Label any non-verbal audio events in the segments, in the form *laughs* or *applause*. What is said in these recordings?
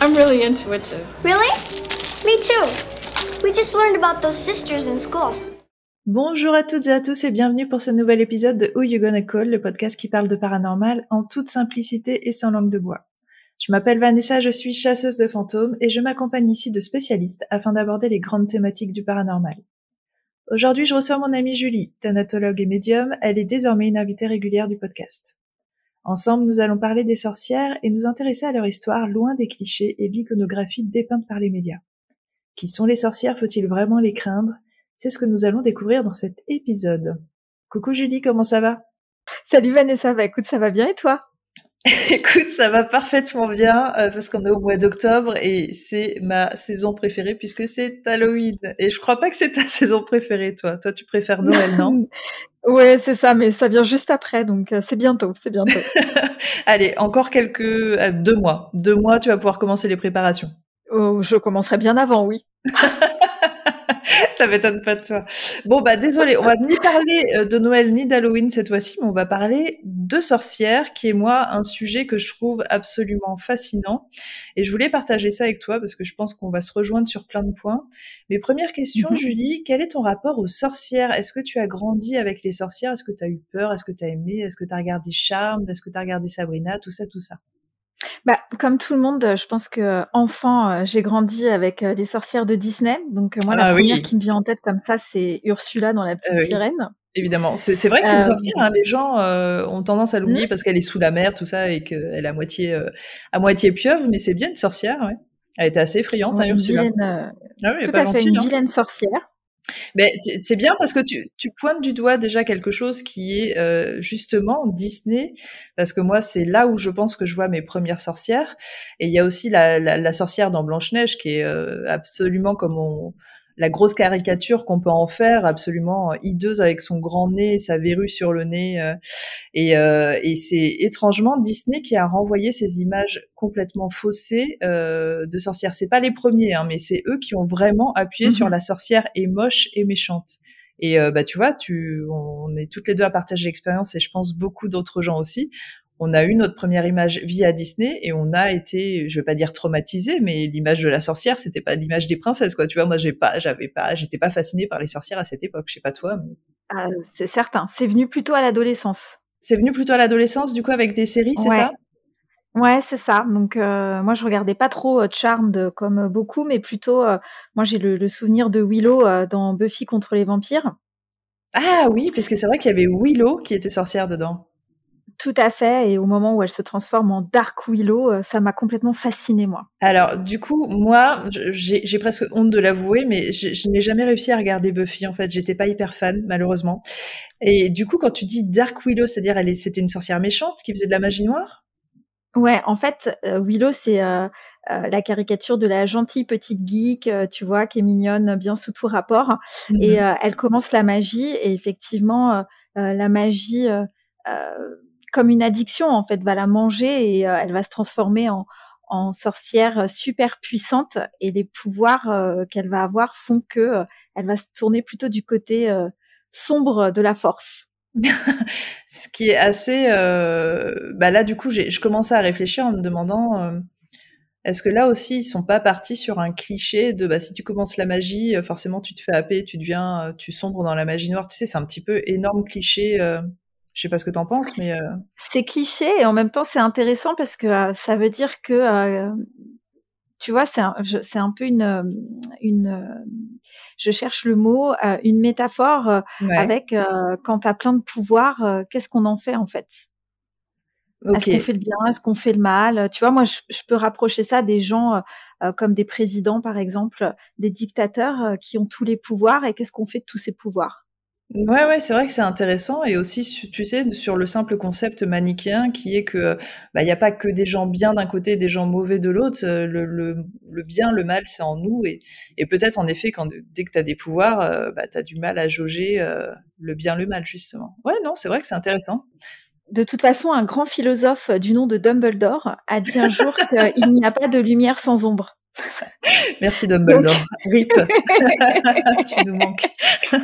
I'm really into witches. Really? Me too. We just learned about those sisters in school. Bonjour à toutes et à tous et bienvenue pour ce nouvel épisode de Who You Gonna Call, le podcast qui parle de paranormal en toute simplicité et sans langue de bois. Je m'appelle Vanessa, je suis chasseuse de fantômes et je m'accompagne ici de spécialistes afin d'aborder les grandes thématiques du paranormal. Aujourd'hui, je reçois mon amie Julie, thanatologue et médium. Elle est désormais une invitée régulière du podcast. Ensemble, nous allons parler des sorcières et nous intéresser à leur histoire loin des clichés et l'iconographie dépeinte par les médias. Qui sont les sorcières Faut-il vraiment les craindre? C'est ce que nous allons découvrir dans cet épisode. Coucou Julie, comment ça va? Salut Vanessa, bah écoute, ça va bien et toi? *laughs* Écoute, ça va parfaitement bien euh, parce qu'on est au mois d'octobre et c'est ma saison préférée puisque c'est Halloween. Et je crois pas que c'est ta *laughs* saison préférée, toi. Toi, tu préfères Noël, non? *laughs* Ouais, c'est ça, mais ça vient juste après, donc euh, c'est bientôt, c'est bientôt. *laughs* Allez, encore quelques euh, deux mois. Deux mois, tu vas pouvoir commencer les préparations. Oh, je commencerai bien avant, oui. *laughs* *laughs* ça m'étonne pas de toi. Bon bah désolé, on va ni parler euh, de Noël ni d'Halloween cette fois-ci, mais on va parler de sorcières, qui est moi un sujet que je trouve absolument fascinant. Et je voulais partager ça avec toi parce que je pense qu'on va se rejoindre sur plein de points. Mais première question, Mhm. Julie, quel est ton rapport aux sorcières? Est-ce que tu as grandi avec les sorcières? Est-ce que tu as eu peur? Est-ce que tu as aimé? Est-ce que tu as regardé Charme Est-ce que tu as regardé Sabrina? Tout ça, tout ça. Bah, comme tout le monde, je pense que euh, enfant, euh, j'ai grandi avec euh, les sorcières de Disney. Donc moi, la Ah oui. première qui me vient en tête comme ça, c'est Ursula dans la petite Euh, oui. sirène. Évidemment, c'est vrai que c'est une sorcière. Hein. Les gens euh, ont tendance à l'oublier Mm. parce qu'elle est sous la mer, tout ça, et qu'elle est à moitié, euh, à moitié pieuvre, mais c'est bien une sorcière. Ouais. Elle était assez effrayante, hein, Ursula. vilaine, Ah oui, tout à fait, gentille, une hein. vilaine sorcière. Mais c'est bien parce que tu, tu pointes du doigt déjà quelque chose qui est euh, justement Disney, parce que moi c'est là où je pense que je vois mes premières sorcières. Et il y a aussi la, la, la sorcière dans Blanche Neige qui est euh, absolument comme on, la grosse caricature qu'on peut en faire, absolument hideuse avec son grand nez, sa verrue sur le nez. euh, et euh, et c'est étrangement Disney qui a renvoyé ces images complètement faussées euh, de sorcières. C'est pas les premiers, hein, mais c'est eux qui ont vraiment appuyé Mhm. sur la sorcière est moche et méchante. Et euh, bah tu vois, tu, on est toutes les deux à partager l'expérience et je pense beaucoup d'autres gens aussi. On a eu notre première image via Disney et on a été, je vais pas dire traumatisé, mais l'image de la sorcière, c'était pas l'image des princesses, quoi. Tu vois, moi, j'ai pas, j'avais pas, j'étais pas fascinée par les sorcières à cette époque. Je sais pas toi, mais Ah, c'est certain. C'est venu plutôt à l'adolescence. c'est venu plutôt à l'adolescence, du coup, avec des séries, c'est Ouais. ça? Ouais, c'est ça. Donc euh, moi je regardais pas trop euh, Charmed comme euh, beaucoup, mais plutôt euh, moi j'ai le, le souvenir de Willow euh, dans Buffy contre les vampires. Ah oui, parce que c'est vrai qu'il y avait Willow qui était sorcière dedans. Tout à fait. Et au moment où elle se transforme en Dark Willow, euh, ça m'a complètement fascinée moi. Alors, du coup, moi, j'ai presque honte de l'avouer, mais je, je n'ai jamais réussi à regarder Buffy. En fait, j'étais pas hyper fan, malheureusement. Et du coup, quand tu dis Dark Willow, c'est-à-dire elle c'était une sorcière méchante qui faisait de la magie noire? Ouais, en fait euh, Willow c'est euh, euh, la caricature de la gentille petite geek, tu vois, qui est mignonne, bien sous tout rapport. Et Mhm. euh, elle commence la magie et effectivement la magie comme une addiction en fait va la manger et euh, elle va se transformer en, sorcière super puissante et les pouvoirs euh, qu'elle va avoir font que euh, elle va se tourner plutôt du côté euh, sombre de la force. *laughs* Ce qui est assez... euh, Bah là, du coup, je commençais à réfléchir en me demandant... euh, Est-ce que là aussi, ils sont pas partis sur un cliché de bah, si tu commences la magie, euh, forcément tu te fais happer, tu deviens, euh, tu sombres dans la magie noire. Tu sais, c'est un petit peu énorme cliché. Je sais pas ce que t'en penses, mais euh, C'est cliché et en même temps c'est intéressant parce que euh, ça veut dire que euh, tu vois c'est un, je- c'est un peu une une je cherche le mot une métaphore ouais. avec quand t'as plein de pouvoirs euh, qu'est-ce qu'on en fait en fait? Est-ce qu'on fait le bien Est-ce qu'on fait le mal? Tu vois, moi, je, je peux rapprocher ça des gens euh, comme des présidents, par exemple, des dictateurs euh, qui ont tous les pouvoirs. Et qu'est-ce qu'on fait de tous ces pouvoirs? Ouais, ouais, c'est vrai que c'est intéressant et aussi, tu sais, sur le simple concept manichéen qui est que bah, il n'y a pas que des gens bien d'un côté et des gens mauvais de l'autre. euh, Le, le, le bien, le mal, c'est en nous et, et peut-être en effet, quand dès que tu as des pouvoirs, euh, bah, tu as du mal à jauger euh, le bien, le mal, justement. Ouais, non, c'est vrai que c'est intéressant. De toute façon, un grand philosophe du nom de Dumbledore a dit un jour *laughs* qu'il n'y a pas de lumière sans ombre. *laughs* Merci Dumbledore. Rip. *laughs* tu nous manques. *laughs*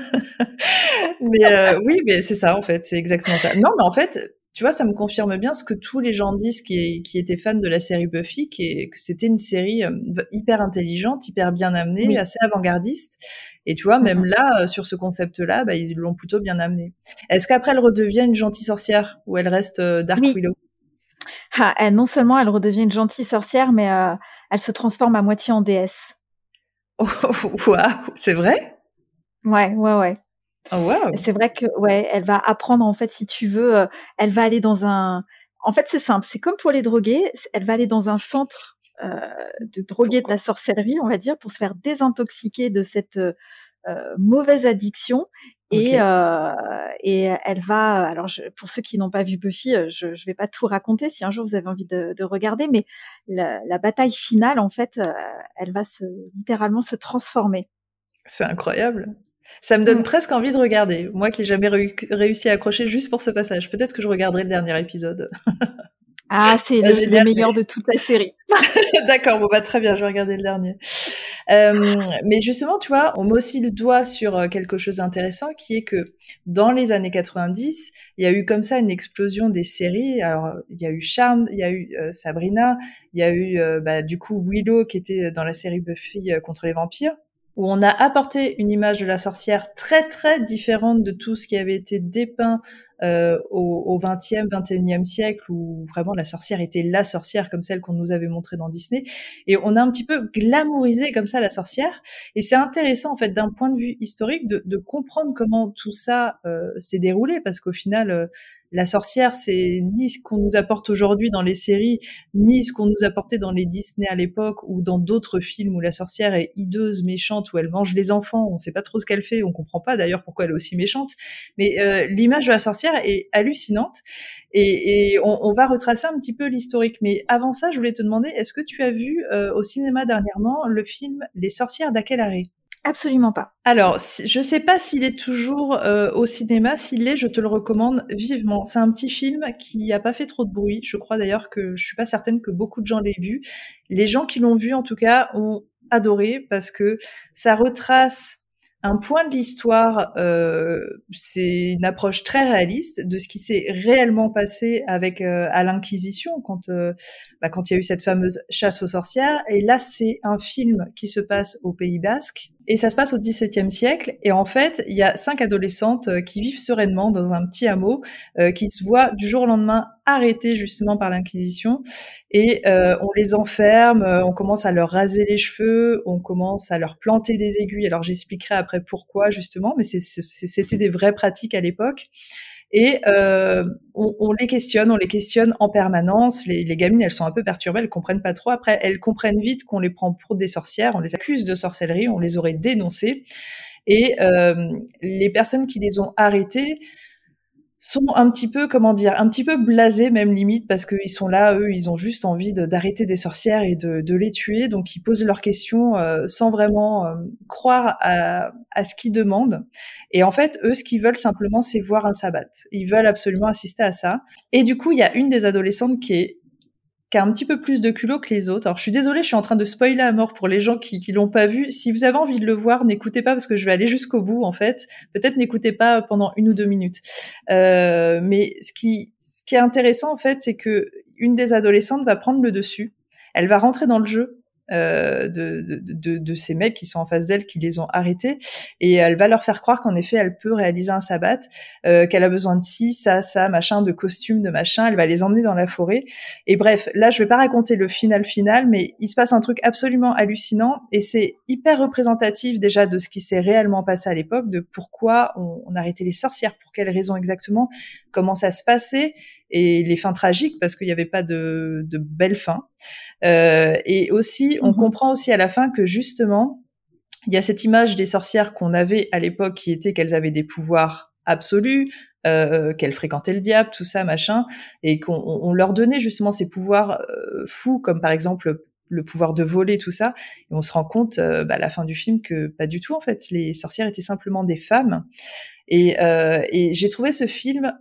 mais euh, oui, mais c'est ça en fait, c'est exactement ça. Non, mais en fait, tu vois, ça me confirme bien ce que tous les gens disent qui, qui étaient fans de la série Buffy, qui que c'était une série euh, hyper intelligente, hyper bien amenée, assez avant-gardiste. Et tu vois, même là, euh, sur ce concept-là, bah, ils l'ont plutôt bien amené. Est-ce qu'après, elle redevient une gentille sorcière ou elle reste Dark Willow ah, non seulement elle redevient une gentille sorcière, mais elle se transforme à moitié en déesse. Oh, *laughs* waouh, c'est vrai? Ouais, ouais, ouais. Oh, c'est vrai que ouais, elle va apprendre en fait si tu veux, euh, elle va aller dans un en fait, c'est simple, c'est comme pour les drogués, elle va aller dans un centre euh, de drogués de la sorcellerie, on va dire, pour se faire désintoxiquer de cette euh, mauvaise addiction. Et, et elle va, alors pour ceux qui n'ont pas vu Buffy, je ne vais pas tout raconter si un jour vous avez envie de, de regarder, mais la, la, bataille finale, en fait, elle va se, littéralement se transformer. C'est incroyable. Ça me donne mm. presque envie de regarder. Moi qui n'ai jamais réussi à accrocher juste pour ce passage. Peut-être que je regarderai le dernier épisode. *laughs* Ah, c'est le, meilleur de toute la série. *laughs* D'accord, bon bah très bien, je vais regarder le dernier. Euh, mais justement, tu vois, on met aussi le doigt sur euh, quelque chose d'intéressant qui est que dans les années 90, il y a eu comme ça une explosion des séries. Alors, il y a eu Charm, il y a eu euh, Sabrina, il y a eu bah, du coup Willow qui était dans la série Buffy contre les vampires où on a apporté une image de la sorcière très très différente de tout ce qui avait été dépeint euh, au, 20e, 21e siècle, où vraiment la sorcière était la sorcière comme celle qu'on nous avait montrée dans Disney. Et on a un petit peu glamourisé comme ça la sorcière. Et c'est intéressant en fait d'un point de vue historique de, comprendre comment tout ça euh, s'est déroulé, parce qu'au final, euh, la sorcière, c'est ni ce qu'on nous apporte aujourd'hui dans les séries, ni ce qu'on nous apportait dans les Disney à l'époque ou dans d'autres films où la sorcière est hideuse, méchante, où elle mange les enfants. On ne sait pas trop ce qu'elle fait, on comprend pas d'ailleurs pourquoi elle est aussi méchante. Mais l'image de la sorcière est hallucinante et, on, va retracer un petit peu l'historique. Mais avant ça, je voulais te demander, est-ce que tu as vu euh, au cinéma dernièrement le film Les sorcières d'Aquelarre Absolument pas. Alors, je sais pas s'il est toujours euh, au cinéma. S'il l'est, je te le recommande vivement. C'est un petit film qui a pas fait trop de bruit. Je crois d'ailleurs que je suis pas certaine que beaucoup de gens l'aient vu. Les gens qui l'ont vu, en tout cas, ont adoré parce que ça retrace un point de l'histoire, euh, c'est une approche très réaliste de ce qui s'est réellement passé avec euh, à l'Inquisition quand euh, bah, quand il y a eu cette fameuse chasse aux sorcières. Et là, c'est un film qui se passe au Pays Basque et ça se passe au XVIIe siècle. Et en fait, il y a cinq adolescentes euh, qui vivent sereinement dans un petit hameau, euh, qui se voient du jour au lendemain arrêtées justement par l'Inquisition. Et euh, on les enferme, on commence à leur raser les cheveux, on commence à leur planter des aiguilles. Alors j'expliquerai après pourquoi justement, mais c'était des vraies pratiques à l'époque. Et euh, on, les questionne, on les questionne en permanence. Les, les, gamines, elles sont un peu perturbées, elles comprennent pas trop. Après, elles comprennent vite qu'on les prend pour des sorcières, on les accuse de sorcellerie, on les aurait dénoncées. Et euh, les personnes qui les ont arrêtées sont un petit peu, comment dire, un petit peu blasés même limite parce qu'ils sont là, eux, ils ont juste envie d'arrêter des sorcières et de, de, les tuer, donc ils posent leurs questions euh, sans vraiment euh, croire à, à ce qu'ils demandent. Et en fait, eux, ce qu'ils veulent simplement, c'est voir un sabbat. Ils veulent absolument assister à ça. Et du coup, il y a une des adolescentes qui est a un petit peu plus de culot que les autres. Alors je suis désolée, je suis en train de spoiler à mort pour les gens qui, qui l'ont pas vu. Si vous avez envie de le voir, n'écoutez pas parce que je vais aller jusqu'au bout en fait. Peut-être n'écoutez pas pendant une ou deux minutes. Euh, mais ce qui, ce qui est intéressant en fait, c'est que une des adolescentes va prendre le dessus. Elle va rentrer dans le jeu euh, de, de, de, ces mecs qui sont en face d'elle, qui les ont arrêtés, et elle va leur faire croire qu'en effet, elle peut réaliser un sabbat, euh, qu'elle a besoin de ci, ça, ça, machin, de costumes, de machin. Elle va les emmener dans la forêt. Et bref, là, je vais pas raconter le final final, mais il se passe un truc absolument hallucinant, et c'est hyper représentatif déjà de ce qui s'est réellement passé à l'époque, de pourquoi on, arrêtait les sorcières, pour quelles raisons exactement, comment ça se passait, et les fins tragiques parce qu'il n'y avait pas de, de belles fins. Euh, et aussi, on mhm. comprend aussi à la fin que justement, il y a cette image des sorcières qu'on avait à l'époque qui était qu'elles avaient des pouvoirs absolus, euh, qu'elles fréquentaient le diable, tout ça, machin, et qu'on leur donnait justement ces pouvoirs euh, fous, comme par exemple le pouvoir de voler, tout ça. Et on se rend compte euh, bah, à la fin du film que pas du tout, en fait. Les sorcières étaient simplement des femmes. Et, et j'ai trouvé ce film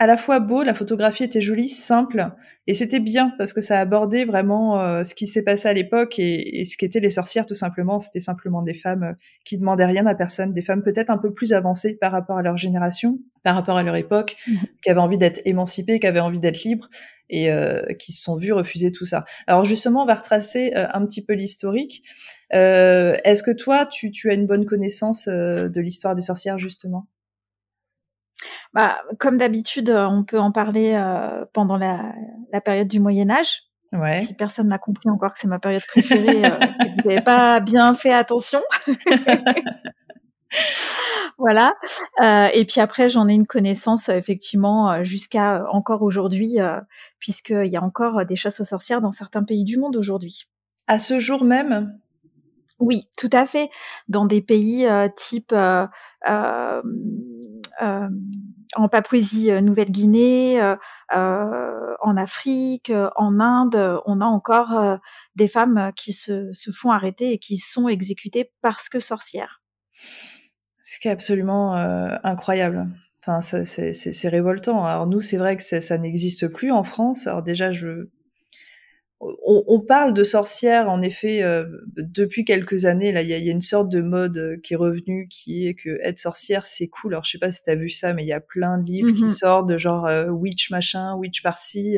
à la fois beau, la photographie était jolie, simple, et c'était bien parce que ça abordait vraiment euh, ce qui s'est passé à l'époque et, et, ce qu'étaient les sorcières tout simplement. C'était simplement des femmes euh, qui demandaient rien à personne, des femmes peut-être un peu plus avancées par rapport à leur génération, par rapport à leur époque, mmh. qui avaient envie d'être émancipées, qui avaient envie d'être libres et euh, qui se sont vues refuser tout ça. Alors justement, on va retracer euh, un petit peu l'historique. Est-ce que toi, tu, tu, as une bonne connaissance de l'histoire des sorcières justement? Bah, comme d'habitude, euh, on peut en parler euh, pendant la, la, période du Moyen Âge. Ouais. Si personne n'a compris encore que c'est ma période préférée, euh, *laughs* vous n'avez pas bien fait attention. *laughs* voilà. Euh, et puis après, j'en ai une connaissance effectivement jusqu'à encore aujourd'hui, euh, puisqu'il y a encore des chasses aux sorcières dans certains pays du monde aujourd'hui. À ce jour même? Oui, tout à fait. Dans des pays type en Papouasie-Nouvelle-Guinée, euh, euh, en Afrique, euh, en Inde, on a encore des femmes qui se, se, font arrêter et qui sont exécutées parce que sorcières. Ce qui est absolument incroyable. Enfin, c'est révoltant. Alors nous, c'est vrai que ça n'existe plus en France. Alors déjà, je on, on, parle de sorcières, en effet, euh, depuis quelques années. Là, il y a, y a, une sorte de mode euh, qui est revenue, qui est que être sorcière, c'est cool. Alors, je sais pas si tu as vu ça, mais il y a plein de livres qui mhm. sortent de genre euh, witch machin, witch par-ci,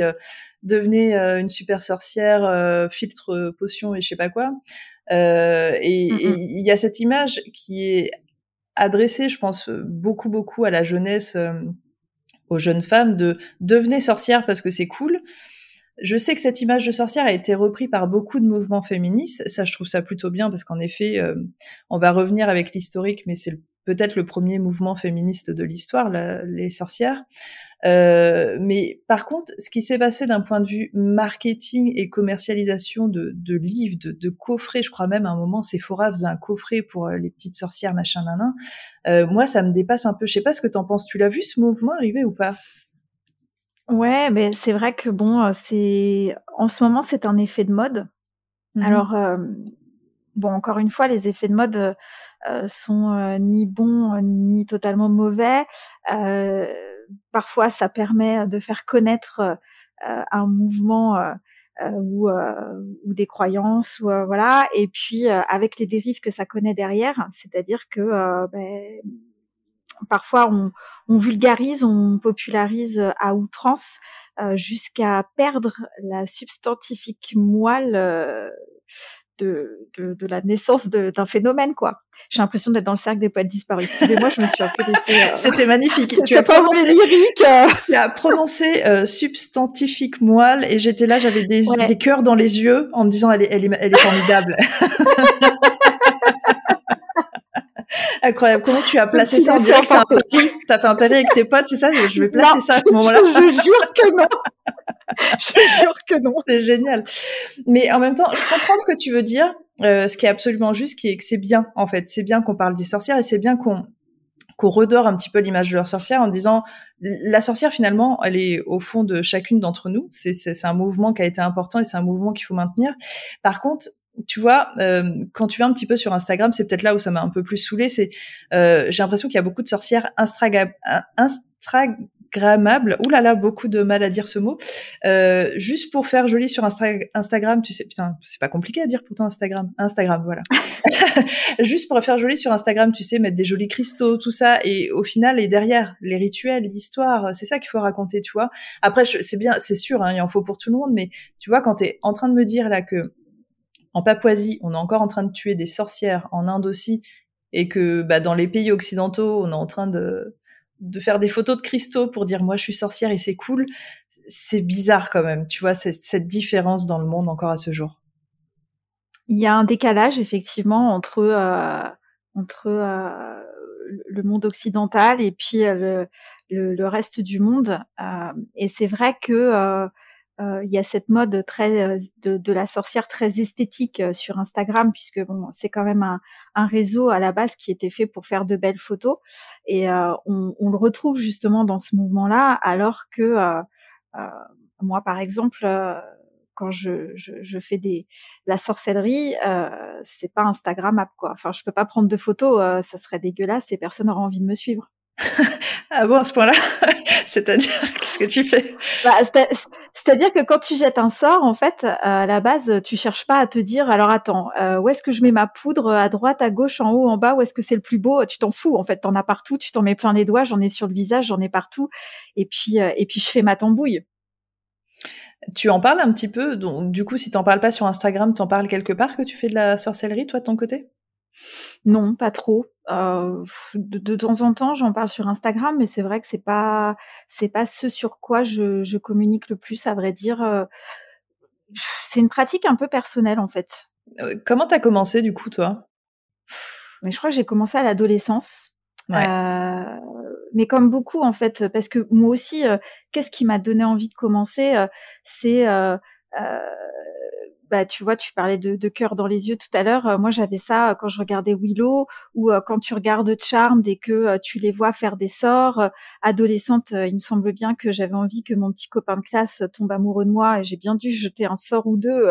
devenez une super sorcière, filtre potion et je sais pas quoi. et mhm. il y a cette image qui est adressée, je pense, beaucoup beaucoup à la jeunesse, aux jeunes femmes de devenez sorcière parce que c'est cool. Je sais que cette image de sorcière a été reprise par beaucoup de mouvements féministes. Ça, je trouve ça plutôt bien parce qu'en effet, euh, on va revenir avec l'historique, mais c'est peut-être le premier mouvement féministe de l'histoire, les sorcières. Euh, mais par contre, ce qui s'est passé d'un point de vue marketing et commercialisation de, livres, de, de, coffrets, je crois même à un moment Sephora faisait un coffret pour euh, les petites sorcières machin nanan. Euh, moi, ça me dépasse un peu. Je sais pas ce que t'en penses. Tu l'as vu ce mouvement arriver ou pas? Ouais, mais c'est vrai que bon, c'est en ce moment c'est un effet de mode. Mmh Alors bon, encore une fois, les effets de mode sont ni bons ni totalement mauvais. parfois, ça permet de faire connaître un mouvement ou, ou des croyances, ou voilà. Et puis avec les dérives que ça connaît derrière, c'est-à-dire que ben, parfois on, on, vulgarise, on popularise à outrance euh, jusqu'à perdre la substantifique moelle euh, de, de, de, la naissance d'un phénomène, quoi. J'ai l'impression d'être dans le cercle des poètes disparus. Excusez-moi, je me suis un peu laissée. Euh... *laughs* C'était magnifique. *laughs* Tu as prononcé, lyrique. tu as prononcé euh, substantifique moelle et j'étais là, j'avais des, des cœurs dans les yeux en me disant elle est, elle est, elle est formidable. *laughs* Incroyable. Comment tu as placé ça en direct? C'est un pari. T'as fait un pari avec tes potes, c'est ça? Je vais placer ça à ce moment-là. Je jure que non. *laughs* je jure que non. C'est génial. Mais en même temps, je comprends ce que tu veux dire. Euh, ce qui est absolument juste, qui est que c'est bien, en fait. C'est bien qu'on parle des sorcières et c'est bien qu'on qu'on redore un petit peu l'image de leur sorcière en disant la sorcière finalement elle est au fond de chacune d'entre nous c'est un mouvement qui a été important et c'est un mouvement qu'il faut maintenir par contre tu vois, euh, quand tu vas un petit peu sur Instagram, c'est peut-être là où ça m'a un peu plus saoulé. C'est, euh, j'ai l'impression qu'il y a beaucoup de sorcières instagrammables. Ouh là là, beaucoup de mal à dire ce mot. Euh, juste pour faire joli sur Instagram, tu sais, putain, c'est pas compliqué à dire pourtant Instagram. Instagram, voilà. *laughs* juste pour faire joli sur Instagram, tu sais, mettre des jolis cristaux, tout ça, et au final, et derrière, les rituels, l'histoire, c'est ça qu'il faut raconter, tu vois. Après, c'est bien, c'est sûr, hein, il en faut pour tout le monde, mais tu vois, quand t'es en train de me dire là que en Papouasie, on est encore en train de tuer des sorcières, en Inde aussi, et que bah, dans les pays occidentaux, on est en train de, faire des photos de cristaux pour dire moi je suis sorcière et c'est cool, c'est bizarre quand même, tu vois, cette différence dans le monde encore à ce jour. Il y a un décalage effectivement entre euh, euh, le monde occidental et puis euh, le, reste du monde, et c'est vrai que il y a cette mode très euh, de, de, la sorcière très esthétique euh, sur Instagram puisque bon c'est quand même un, un, réseau à la base qui était fait pour faire de belles photos et on, on, le retrouve justement dans ce mouvement-là alors que moi par exemple quand je, je, je, fais des la sorcellerie, euh, c'est pas Instagrammable quoi. Enfin, je peux pas prendre de photos, ça serait dégueulasse et personne n'aura envie de me suivre. Ah bon, à ce point-là *laughs* C'est-à-dire, qu'est-ce que tu fais? Bah, C'est-à-dire que quand tu jettes un sort, en fait, à la base, tu cherches pas à te dire, alors attends, euh, où est-ce que je mets ma poudre À droite, à gauche, en haut, en bas Où est-ce que c'est le plus beau? Tu t'en fous, en fait. T'en as partout, tu t'en mets plein les doigts, j'en ai sur le visage, j'en ai partout. Et puis, euh, et puis, je fais ma tambouille. Tu en parles un petit peu donc, Du coup, si t'en parles pas sur Instagram, t'en parles quelque part que tu fais de la sorcellerie, toi, de ton côté? Non, pas trop. Euh, de, temps en temps, j'en parle sur Instagram, mais c'est vrai que c'est pas c'est pas ce sur quoi je, communique le plus, à vrai dire. Euh, c'est une pratique un peu personnelle en fait. Euh, comment t'as commencé du coup, toi? Mais je crois que j'ai commencé à l'adolescence. mais comme beaucoup en fait, parce que moi aussi, qu'est-ce qui m'a donné envie de commencer? C'est bah, tu vois, tu parlais de, de cœur dans les yeux tout à l'heure. Euh, moi, j'avais ça euh, quand je regardais Willow ou euh, quand tu regardes Charmed et que tu les vois faire des sorts. adolescente, il me semble bien que j'avais envie que mon petit copain de classe tombe amoureux de moi et j'ai bien dû jeter un sort ou deux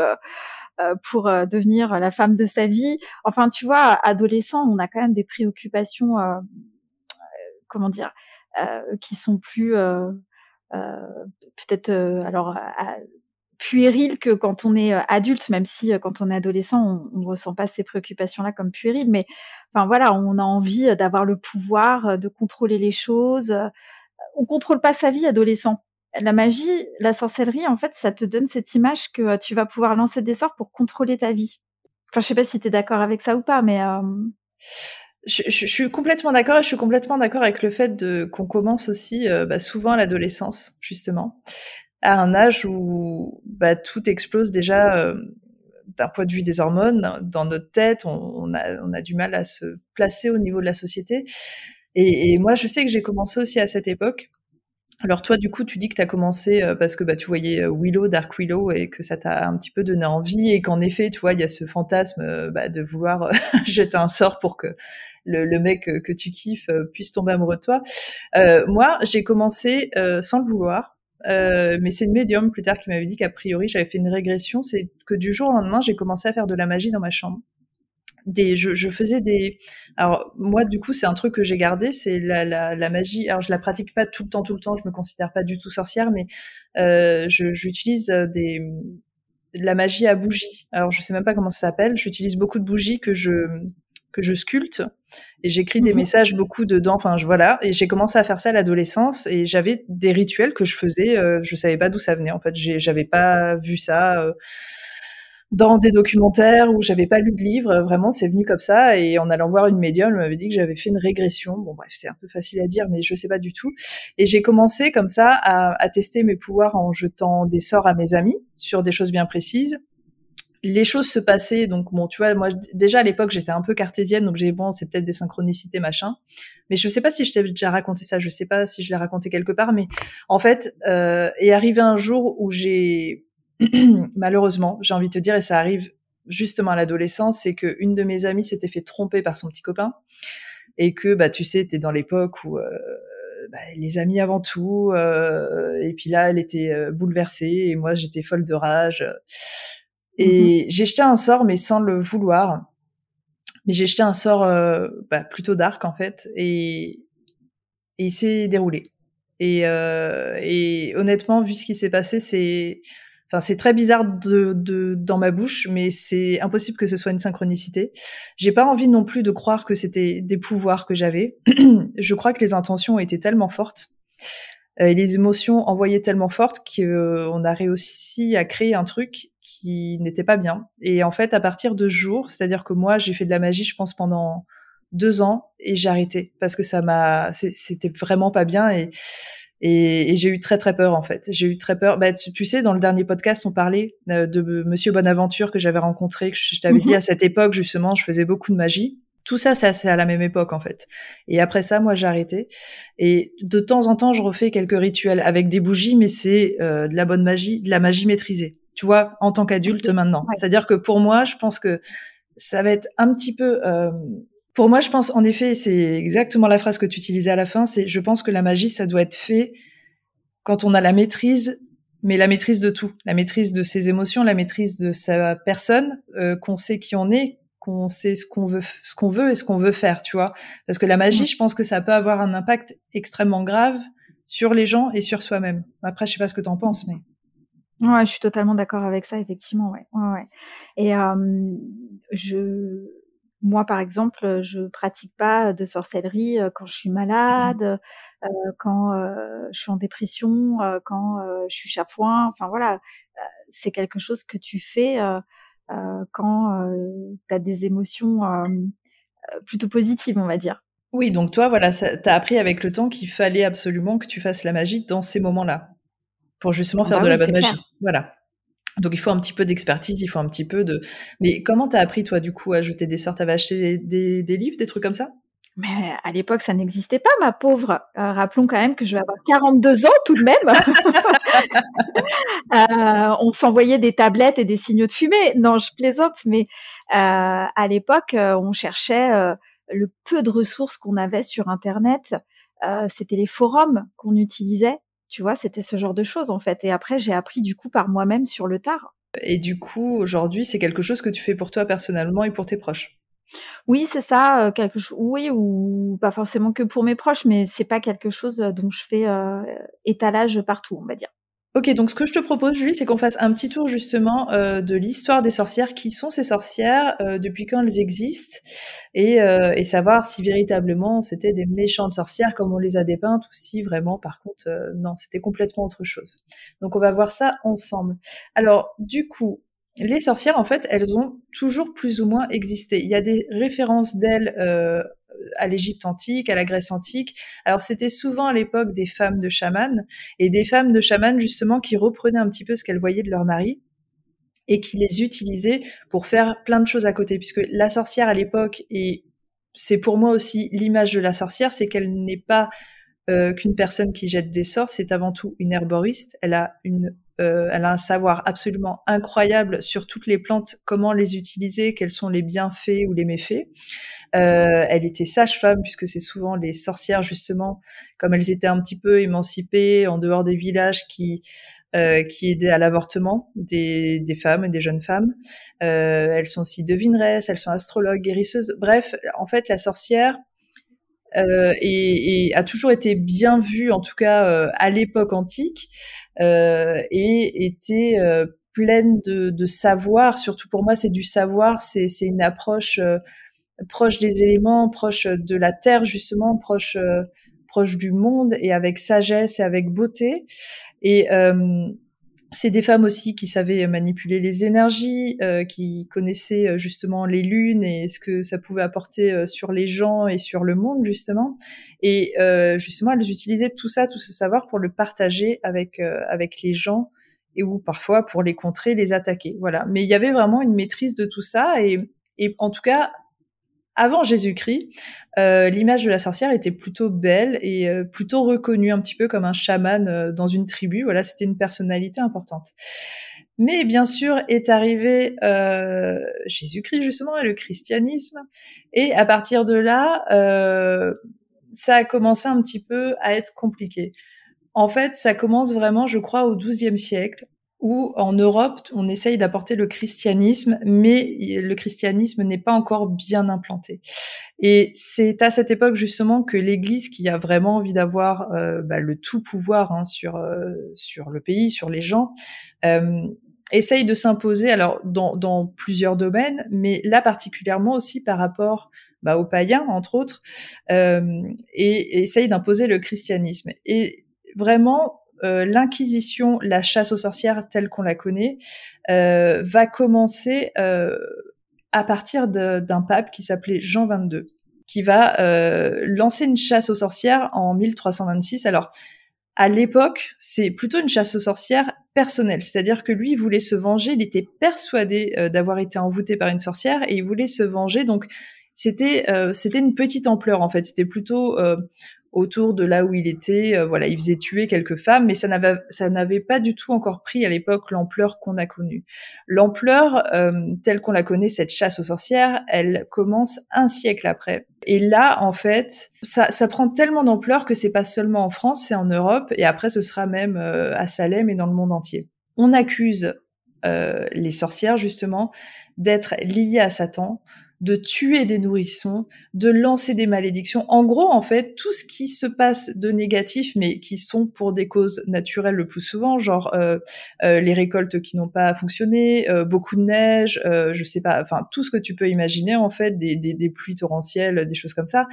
pour devenir la femme de sa vie. Enfin, tu vois, adolescent, on a quand même des préoccupations, comment dire, qui sont plus peut-être alors puéril que quand on est euh, adulte, même si euh, quand on est adolescent, on ne ressent pas ces préoccupations-là comme puériles. Mais enfin voilà, on a envie euh, d'avoir le pouvoir, de contrôler les choses. On contrôle pas sa vie adolescent. La magie, la sorcellerie, en fait, ça te donne cette image que tu vas pouvoir lancer des sorts pour contrôler ta vie. Enfin, je sais pas si tu es d'accord avec ça ou pas, mais je, suis complètement d'accord et je suis complètement d'accord avec le fait qu'on commence aussi bah, souvent à l'adolescence justement à un âge où bah, tout explose déjà euh, d'un point de vue des hormones. Dans notre tête, on, a, du mal à se placer au niveau de la société. Et, moi, je sais que j'ai commencé aussi à cette époque. Alors toi, du coup, tu dis que tu as commencé euh, parce que bah, tu voyais euh, Willow, Dark Willow, et que ça t'a un petit peu donné envie, et qu'en effet, tu vois, il y a ce fantasme bah, de vouloir *laughs* jeter un sort pour que le, mec que tu kiffes puisse tomber amoureux de toi. Moi, j'ai commencé sans le vouloir. Euh, mais c'est une médium plus tard qui m'avait dit qu'a priori j'avais fait une régression. C'est que du jour au lendemain, j'ai commencé à faire de la magie dans ma chambre. Des, je, faisais des. Alors moi, du coup, c'est un truc que j'ai gardé, c'est la, magie. Alors je la pratique pas tout le temps, tout le temps. Je me considère pas du tout sorcière, mais euh, j'utilise des de la magie à bougie. Alors je sais même pas comment ça s'appelle. J'utilise beaucoup de bougies que je que je sculpte et j'écris des mhm. messages beaucoup dedans. Enfin, je, voilà. Et j'ai commencé à faire ça à l'adolescence et j'avais des rituels que je faisais. Euh, je savais pas d'où ça venait. En fait, j'avais pas vu ça euh, dans des documentaires ou j'avais pas lu de livre. Vraiment, c'est venu comme ça. Et en allant voir une médium, elle m'avait dit que j'avais fait une régression. Bon, bref, c'est un peu facile à dire, mais je sais pas du tout. Et j'ai commencé comme ça à, à tester mes pouvoirs en jetant des sorts à mes amis sur des choses bien précises les choses se passaient. Donc bon, tu vois, moi déjà à l'époque j'étais un peu cartésienne, donc j'ai bon, c'est peut-être des synchronicités machin. Mais je sais pas si je t'ai déjà raconté ça. Je sais pas si je l'ai raconté quelque part. Mais en fait, euh, est arrivé un jour où j'ai *clears throat* malheureusement, j'ai envie de te dire, et ça arrive justement à l'adolescence, c'est que une de mes amies s'était fait tromper par son petit copain et que bah tu sais, t'es dans l'époque où euh, bah, les amis avant tout. Euh, et puis là, elle était euh, bouleversée et moi j'étais folle de rage. Et mmh j'ai jeté un sort, mais sans le vouloir. Mais j'ai jeté un sort euh, bah, plutôt dark en fait, et, et il s'est déroulé. Et, euh, et, honnêtement, vu ce qui s'est passé, c'est, enfin, c'est très bizarre de, de, dans ma bouche, mais c'est impossible que ce soit une synchronicité. J'ai pas envie non plus de croire que c'était des pouvoirs que j'avais. *clears throat* Je crois que les intentions étaient tellement fortes euh, et les émotions envoyées tellement fortes qu'on a réussi à créer un truc qui n'était pas bien. Et en fait, à partir de jours, c'est-à-dire que moi, j'ai fait de la magie, je pense, pendant deux ans et j'ai arrêté parce que ça m'a, c'était vraiment pas bien et, et, j'ai eu très très peur en fait. J'ai eu très peur. Bah, tu, sais, dans le dernier podcast, on parlait euh, de Monsieur Bonaventure que j'avais rencontré, que je, t'avais dit mhm. à cette époque justement, je faisais beaucoup de magie. Tout ça, c'est à la même époque en fait. Et après ça, moi, j'ai arrêté. Et de temps en temps, je refais quelques rituels avec des bougies, mais c'est euh, de la bonne magie, de la magie maîtrisée tu vois, en tant qu'adulte maintenant. C'est-à-dire que pour moi, je pense que ça va être un petit peu. Euh, pour moi, je pense, en effet, c'est exactement la phrase que tu utilisais à la fin. C'est, je pense que la magie, ça doit être fait quand on a la maîtrise, mais la maîtrise de tout, la maîtrise de ses émotions, la maîtrise de sa personne, euh, qu'on sait qui on est, qu'on sait ce qu'on veut, ce qu'on veut et ce qu'on veut faire, tu vois. Parce que la magie, je pense que ça peut avoir un impact extrêmement grave sur les gens et sur soi-même. Après, je sais pas ce que tu en penses, mais. Ouais, je suis totalement d'accord avec ça, effectivement, ouais. ouais, ouais. Et euh, je, moi, par exemple, je pratique pas de sorcellerie quand je suis malade, euh, quand euh, je suis en dépression, quand je suis chafouin. Enfin voilà, c'est quelque chose que tu fais quand tu as des émotions plutôt positives, on va dire. Oui, donc toi, voilà, tu as appris avec le temps qu'il fallait absolument que tu fasses la magie dans ces moments-là, pour justement ah faire bah de la bonne magie. Voilà. Donc il faut un petit peu d'expertise, il faut un petit peu de. Mais comment t'as appris toi du coup à jeter des sorts? T'avais acheté des, des, livres, des trucs comme ça? Mais à l'époque, ça n'existait pas, ma pauvre. Euh, rappelons quand même que je vais avoir 42 ans tout de même. *laughs* euh, on s'envoyait des tablettes et des signaux de fumée. Non, je plaisante, mais euh, à l'époque, on cherchait le peu de ressources qu'on avait sur Internet. C'était les forums qu'on utilisait tu vois, c'était ce genre de choses en fait. Et après, j'ai appris du coup par moi-même sur le tard. Et du coup, aujourd'hui, c'est quelque chose que tu fais pour toi personnellement et pour tes proches? Oui, c'est ça, euh, quelque chose. Oui, ou pas forcément que pour mes proches, mais c'est pas quelque chose dont je fais euh, étalage partout, on va dire. Ok, donc ce que je te propose, Julie, c'est qu'on fasse un petit tour justement euh, de l'histoire des sorcières. Qui sont ces sorcières euh, Depuis quand elles existent? Et, euh, et, savoir si véritablement c'était des méchantes sorcières comme on les a dépeintes ou si vraiment, par contre, non, c'était complètement autre chose. Donc on va voir ça ensemble. Alors, du coup, les sorcières, en fait, elles ont toujours plus ou moins existé. Il y a des références d'elles à l'Égypte antique, à la Grèce antique. Alors c'était souvent à l'époque des femmes de chamans et des femmes de chamans justement qui reprenaient un petit peu ce qu'elles voyaient de leur mari et qui les utilisaient pour faire plein de choses à côté puisque la sorcière à l'époque et c'est pour moi aussi l'image de la sorcière, c'est qu'elle n'est pas euh, qu'une personne qui jette des sorts, c'est avant tout une herboriste. Elle a une euh, elle a un savoir absolument incroyable sur toutes les plantes, comment les utiliser, quels sont les bienfaits ou les méfaits. Euh, elle était sage-femme puisque c'est souvent les sorcières justement, comme elles étaient un petit peu émancipées en dehors des villages, qui euh, qui aidaient à l'avortement des, des, femmes et des jeunes femmes. Elles sont aussi devineresses, elles sont astrologues, guérisseuses. Bref, en fait, la sorcière euh, et, a toujours été bien vue, en tout cas euh, à l'époque antique, euh, et était pleine de, savoir. Surtout pour moi, c'est du savoir, c'est une approche proche des éléments, proche de la terre justement, proche proche du monde et avec sagesse et avec beauté. Et c'est des femmes aussi qui savaient manipuler les énergies, euh, qui connaissaient euh, justement les lunes et ce que ça pouvait apporter euh, sur les gens et sur le monde justement. Et justement, elles utilisaient tout ça, tout ce savoir pour le partager avec avec les gens et ou parfois pour les contrer, les attaquer. Voilà. Mais il y avait vraiment une maîtrise de tout ça et, et en tout cas avant Jésus-Christ, euh, l'image de la sorcière était plutôt belle et euh, plutôt reconnue un petit peu comme un chaman euh, dans une tribu. Voilà, c'était une personnalité importante. Mais bien sûr est arrivé Jésus-Christ justement et le christianisme. Et à partir de là, ça a commencé un petit peu à être compliqué. En fait, ça commence vraiment, je crois, au XIIe siècle où en Europe, on essaye d'apporter le christianisme, mais le christianisme n'est pas encore bien implanté. Et c'est à cette époque justement que l'Église, qui a vraiment envie d'avoir euh, bah, le tout pouvoir hein, sur euh, sur le pays, sur les gens, euh, essaye de s'imposer. Alors dans, dans plusieurs domaines, mais là particulièrement aussi par rapport bah, aux païens entre autres, et, et essaye d'imposer le christianisme. Et vraiment euh, l'inquisition, la chasse aux sorcières telle qu'on la connaît, euh, va commencer euh, à partir d'un pape qui s'appelait Jean XXII, qui va lancer une chasse aux sorcières en 1326. Alors, à l'époque, c'est plutôt une chasse aux sorcières personnelle, c'est-à-dire que lui, il voulait se venger, il était persuadé d'avoir été envoûté par une sorcière et il voulait se venger. Donc, c'était c'était une petite ampleur en fait. C'était plutôt autour de là où il était. Euh, voilà, il faisait tuer quelques femmes, mais ça n'avait ça n'avait pas du tout encore pris à l'époque l'ampleur qu'on a connue. L'ampleur euh, telle qu'on la connaît, cette chasse aux sorcières, elle commence un siècle après. Et là, en fait, ça, ça prend tellement d'ampleur que c'est pas seulement en France, c'est en Europe, et après ce sera même euh, à Salem et dans le monde entier. On accuse les sorcières justement d'être liées à Satan, de tuer des nourrissons, de lancer des malédictions. En gros, en fait, tout ce qui se passe de négatif, mais qui sont pour des causes naturelles le plus souvent, genre euh, euh, les récoltes qui n'ont pas fonctionné, euh, beaucoup de neige, je sais pas, enfin tout ce que tu peux imaginer en fait, des, des, des pluies torrentielles, des choses comme ça,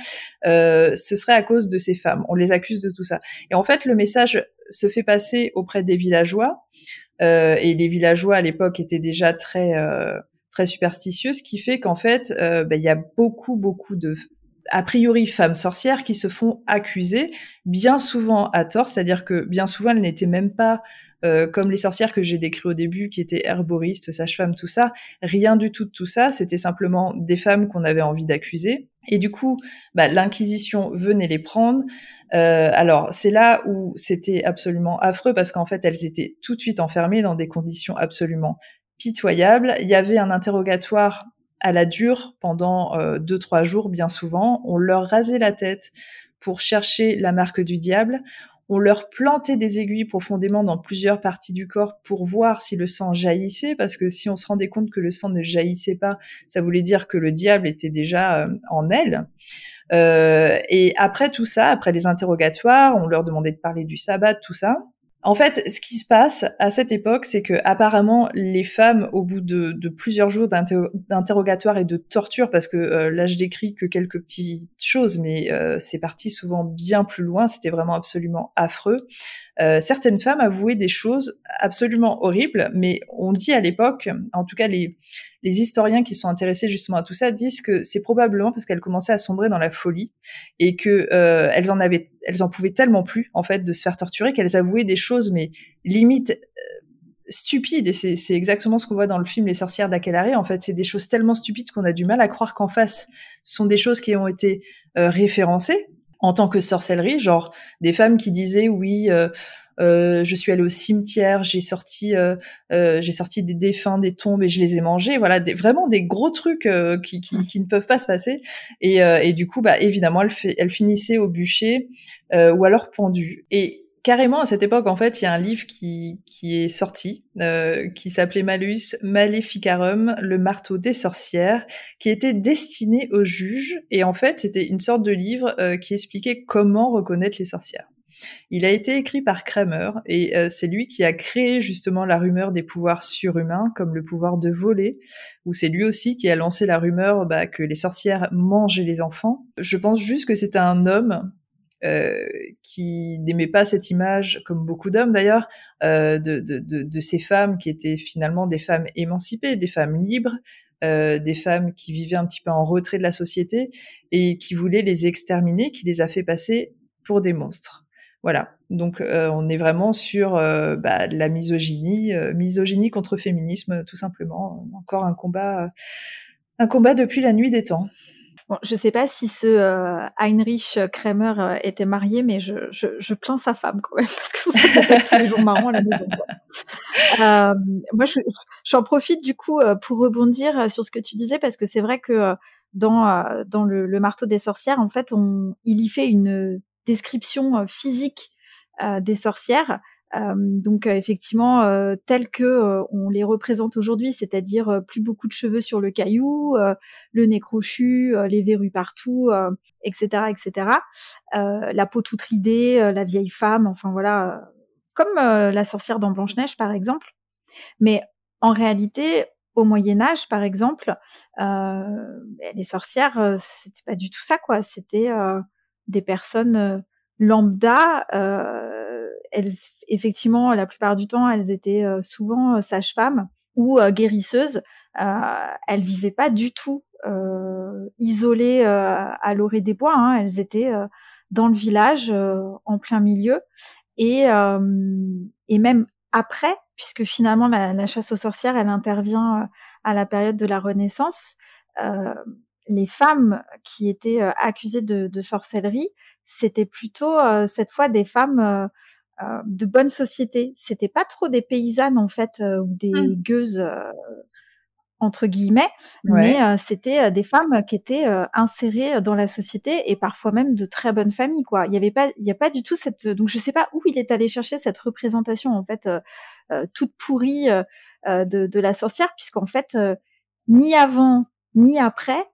ce serait à cause de ces femmes. On les accuse de tout ça. Et en fait, le message se fait passer auprès des villageois. et les villageois à l'époque étaient déjà très très superstitieux, ce qui fait qu'en fait, euh, ben, il y a beaucoup, beaucoup de a priori femmes sorcières qui se font accuser, bien souvent à tort, c'est-à-dire que bien souvent elles n'étaient même pas euh, comme les sorcières que j'ai décrites au début, qui étaient herboristes, sages-femmes, tout ça, rien du tout de tout ça, c'était simplement des femmes qu'on avait envie d'accuser. Et du coup, bah, l'Inquisition venait les prendre. Euh, alors c'est là où c'était absolument affreux parce qu'en fait elles étaient tout de suite enfermées dans des conditions absolument pitoyable. Il y avait un interrogatoire à la dure pendant euh, deux trois jours bien souvent. On leur rasait la tête pour chercher la marque du diable. On leur plantait des aiguilles profondément dans plusieurs parties du corps pour voir si le sang jaillissait, parce que si on se rendait compte que le sang ne jaillissait pas, ça voulait dire que le diable était déjà euh, en elle. Euh, et après tout ça, après les interrogatoires, on leur demandait de parler du sabbat, tout ça. En fait, ce qui se passe à cette époque, c'est que apparemment les femmes, au bout de, plusieurs jours d'interrogatoire et de torture, parce que euh, là je décris que quelques petites choses, mais euh, c'est parti souvent bien plus loin, c'était vraiment absolument affreux. Euh, certaines femmes avouaient des choses absolument horribles, mais on dit à l'époque, en tout cas les, les historiens qui sont intéressés justement à tout ça disent que c'est probablement parce qu'elles commençaient à sombrer dans la folie et que euh, elles en avaient, elles en pouvaient tellement plus en fait de se faire torturer qu'elles avouaient des choses mais limite euh, stupides et c'est exactement ce qu'on voit dans le film Les sorcières d'Aquelarre. En fait, c'est des choses tellement stupides qu'on a du mal à croire qu'en face sont des choses qui ont été référencées en tant que sorcellerie, genre des femmes qui disaient oui. Euh, euh, je suis allée au cimetière, j'ai sorti, euh, j'ai sorti des défunts, des tombes et je les ai mangés. Voilà, vraiment des gros trucs qui, ne peuvent pas se passer. Et, du coup, bah évidemment, elle, fait, finissait au bûcher ou alors pendue. Et carrément à cette époque, en fait, il y a un livre qui, est sorti, euh, qui s'appelait Malus Maleficarum, le marteau des sorcières, qui était destiné aux juges. Et en fait, c'était une sorte de livre euh, qui expliquait comment reconnaître les sorcières. Il a été écrit par Kramer et euh, c'est lui qui a créé justement la rumeur des pouvoirs surhumains, comme le pouvoir de voler, ou c'est lui aussi qui a lancé la rumeur bah, que les sorcières mangeaient les enfants. Je pense juste que c'était un homme euh, qui n'aimait pas cette image, comme beaucoup d'hommes d'ailleurs, euh, de, ces femmes qui étaient finalement des femmes émancipées, des femmes libres, des femmes qui vivaient un petit peu en retrait de la société et qui voulaient les exterminer, qui les a fait passer pour des monstres. Voilà. Donc euh, on est vraiment sur euh, bah, la misogynie, misogynie contre féminisme, tout simplement. Encore un combat, un combat depuis la nuit des temps. Bon, je ne sais pas si ce euh, Heinrich Kramer euh, était marié, mais je, plains sa femme quand même *laughs* parce que ça tous les jours marrant à la maison. Euh, moi, je, j'en profite du coup euh, pour rebondir sur ce que tu disais parce que c'est vrai que dans dans le, marteau des sorcières, en fait, il y fait une description physique des sorcières euh, donc euh, effectivement, euh, tels que on les représente aujourd'hui, c'est-à-dire plus beaucoup de cheveux sur le caillou, le nez crochu, les verrues partout, etc., etc. la peau toute ridée, la vieille femme, enfin voilà, comme la sorcière dans Blanche Neige par exemple. Mais en réalité, au Moyen Âge, par exemple, les sorcières, c'était pas du tout ça, quoi. C'était des personnes lambda. elles effectivement, la plupart du temps, elles étaient euh, souvent euh, sages-femmes ou euh, guérisseuses. elles vivaient pas du tout isolées à l'orée des bois. Hein. Elles étaient dans le village, en plein milieu, et, et même après, puisque finalement la, chasse aux sorcières, elle intervient à la période de la Renaissance. Les femmes qui étaient accusées de, de sorcellerie, c'était plutôt cette fois des femmes euh, de bonne société. C'était pas trop des paysannes en fait euh, ou des mmh. gueuses euh, entre guillemets, mais c'était des femmes qui étaient insérées dans la société et parfois même de très bonnes familles quoi. Il y avait pas il y a pas du tout cette donc je sais pas où il est allé chercher cette représentation en fait toute pourrie de, de, la sorcière puisqu'en fait ni avant ni après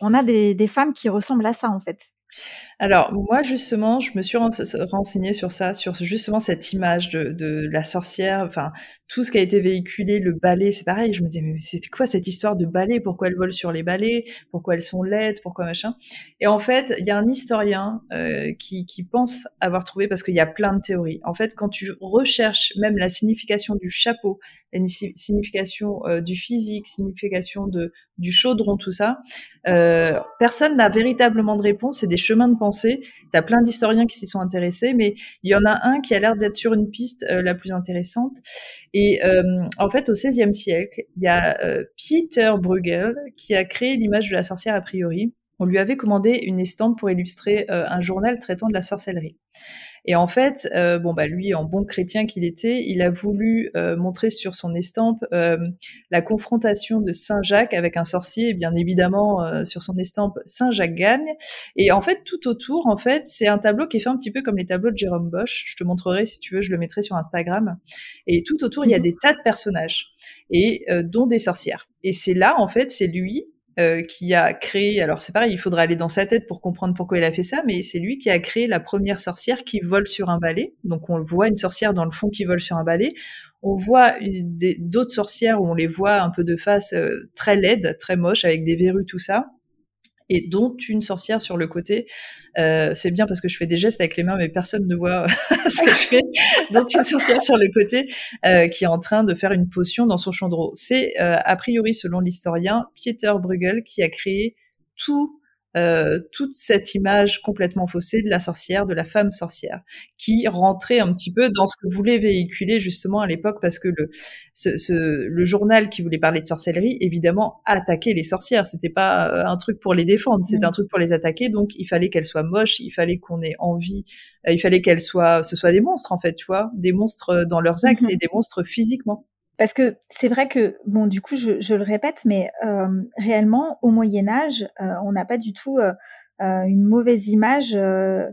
on a des, femmes qui ressemblent à ça en fait. Alors moi justement, je me suis renseignée sur ça, sur justement cette image de, la sorcière, enfin tout ce qui a été véhiculé, le balai, c'est pareil. Je me disais mais c'était quoi cette histoire de balai? Pourquoi elles volent sur les balais? Pourquoi elles sont laides? Pourquoi machin? Et en fait, il y a un historien euh, qui, qui pense avoir trouvé parce qu'il y a plein de théories. En fait, quand tu recherches même la signification du chapeau, la signification euh, du physique, signification de du chaudron, tout ça, euh, personne n'a véritablement de réponse. C'est des chemins de pensée. Tu as plein d'historiens qui s'y sont intéressés, mais il y en a un qui a l'air d'être sur une piste euh, la plus intéressante. Et euh, en fait, au XVIe siècle, il y a euh, Peter Bruegel qui a créé l'image de la sorcière a priori. On lui avait commandé une estampe pour illustrer un journal traitant de la sorcellerie. Et en fait, euh, bon bah lui, en bon chrétien qu'il était, il a voulu euh, montrer sur son estampe euh, la confrontation de Saint Jacques avec un sorcier. Et bien évidemment, sur son estampe, Saint Jacques gagne. Et en fait, tout autour, en fait, c'est un tableau qui est fait un petit peu comme les tableaux de Jérôme Bosch. Je te montrerai si tu veux, je le mettrai sur Instagram. Et tout autour, il y a mhm. des tas de personnages et dont des sorcières. Et c'est là, en fait, c'est lui euh, qui a créé, alors c'est pareil, il faudra aller dans sa tête pour comprendre pourquoi il a fait ça, mais c'est lui qui a créé la première sorcière qui vole sur un balai. Donc on voit une sorcière dans le fond qui vole sur un balai. On voit d'autres sorcières où on les voit un peu de face euh, très laides, très moches, avec des verrues, tout ça et dont une sorcière sur le côté. Euh, c'est bien parce que je fais des gestes avec les mains, mais personne ne voit *laughs* ce que je fais. dont une sorcière sur le côté euh, qui est en train de faire une potion dans son chandreau. C'est euh, a priori, selon l'historien Pieter Bruegel, qui a créé tout euh, toute cette image complètement faussée de la sorcière, de la femme sorcière, qui rentrait un petit peu dans ce que voulait véhiculer justement à l'époque, parce que le, ce, ce, le journal qui voulait parler de sorcellerie, évidemment, attaquait les sorcières. C'était pas euh, un truc pour les défendre, c'était mmh. un truc pour les attaquer. Donc, il fallait qu'elles soient moches, il fallait qu'on ait envie, euh, il fallait qu'elles soient, ce soient des monstres en fait, tu vois, des monstres dans leurs actes mmh et des monstres physiquement. Parce que c'est vrai que, bon, du coup, je, je le répète, mais euh, réellement, au Moyen Âge, euh, on n'a pas du tout euh, euh une mauvaise image euh,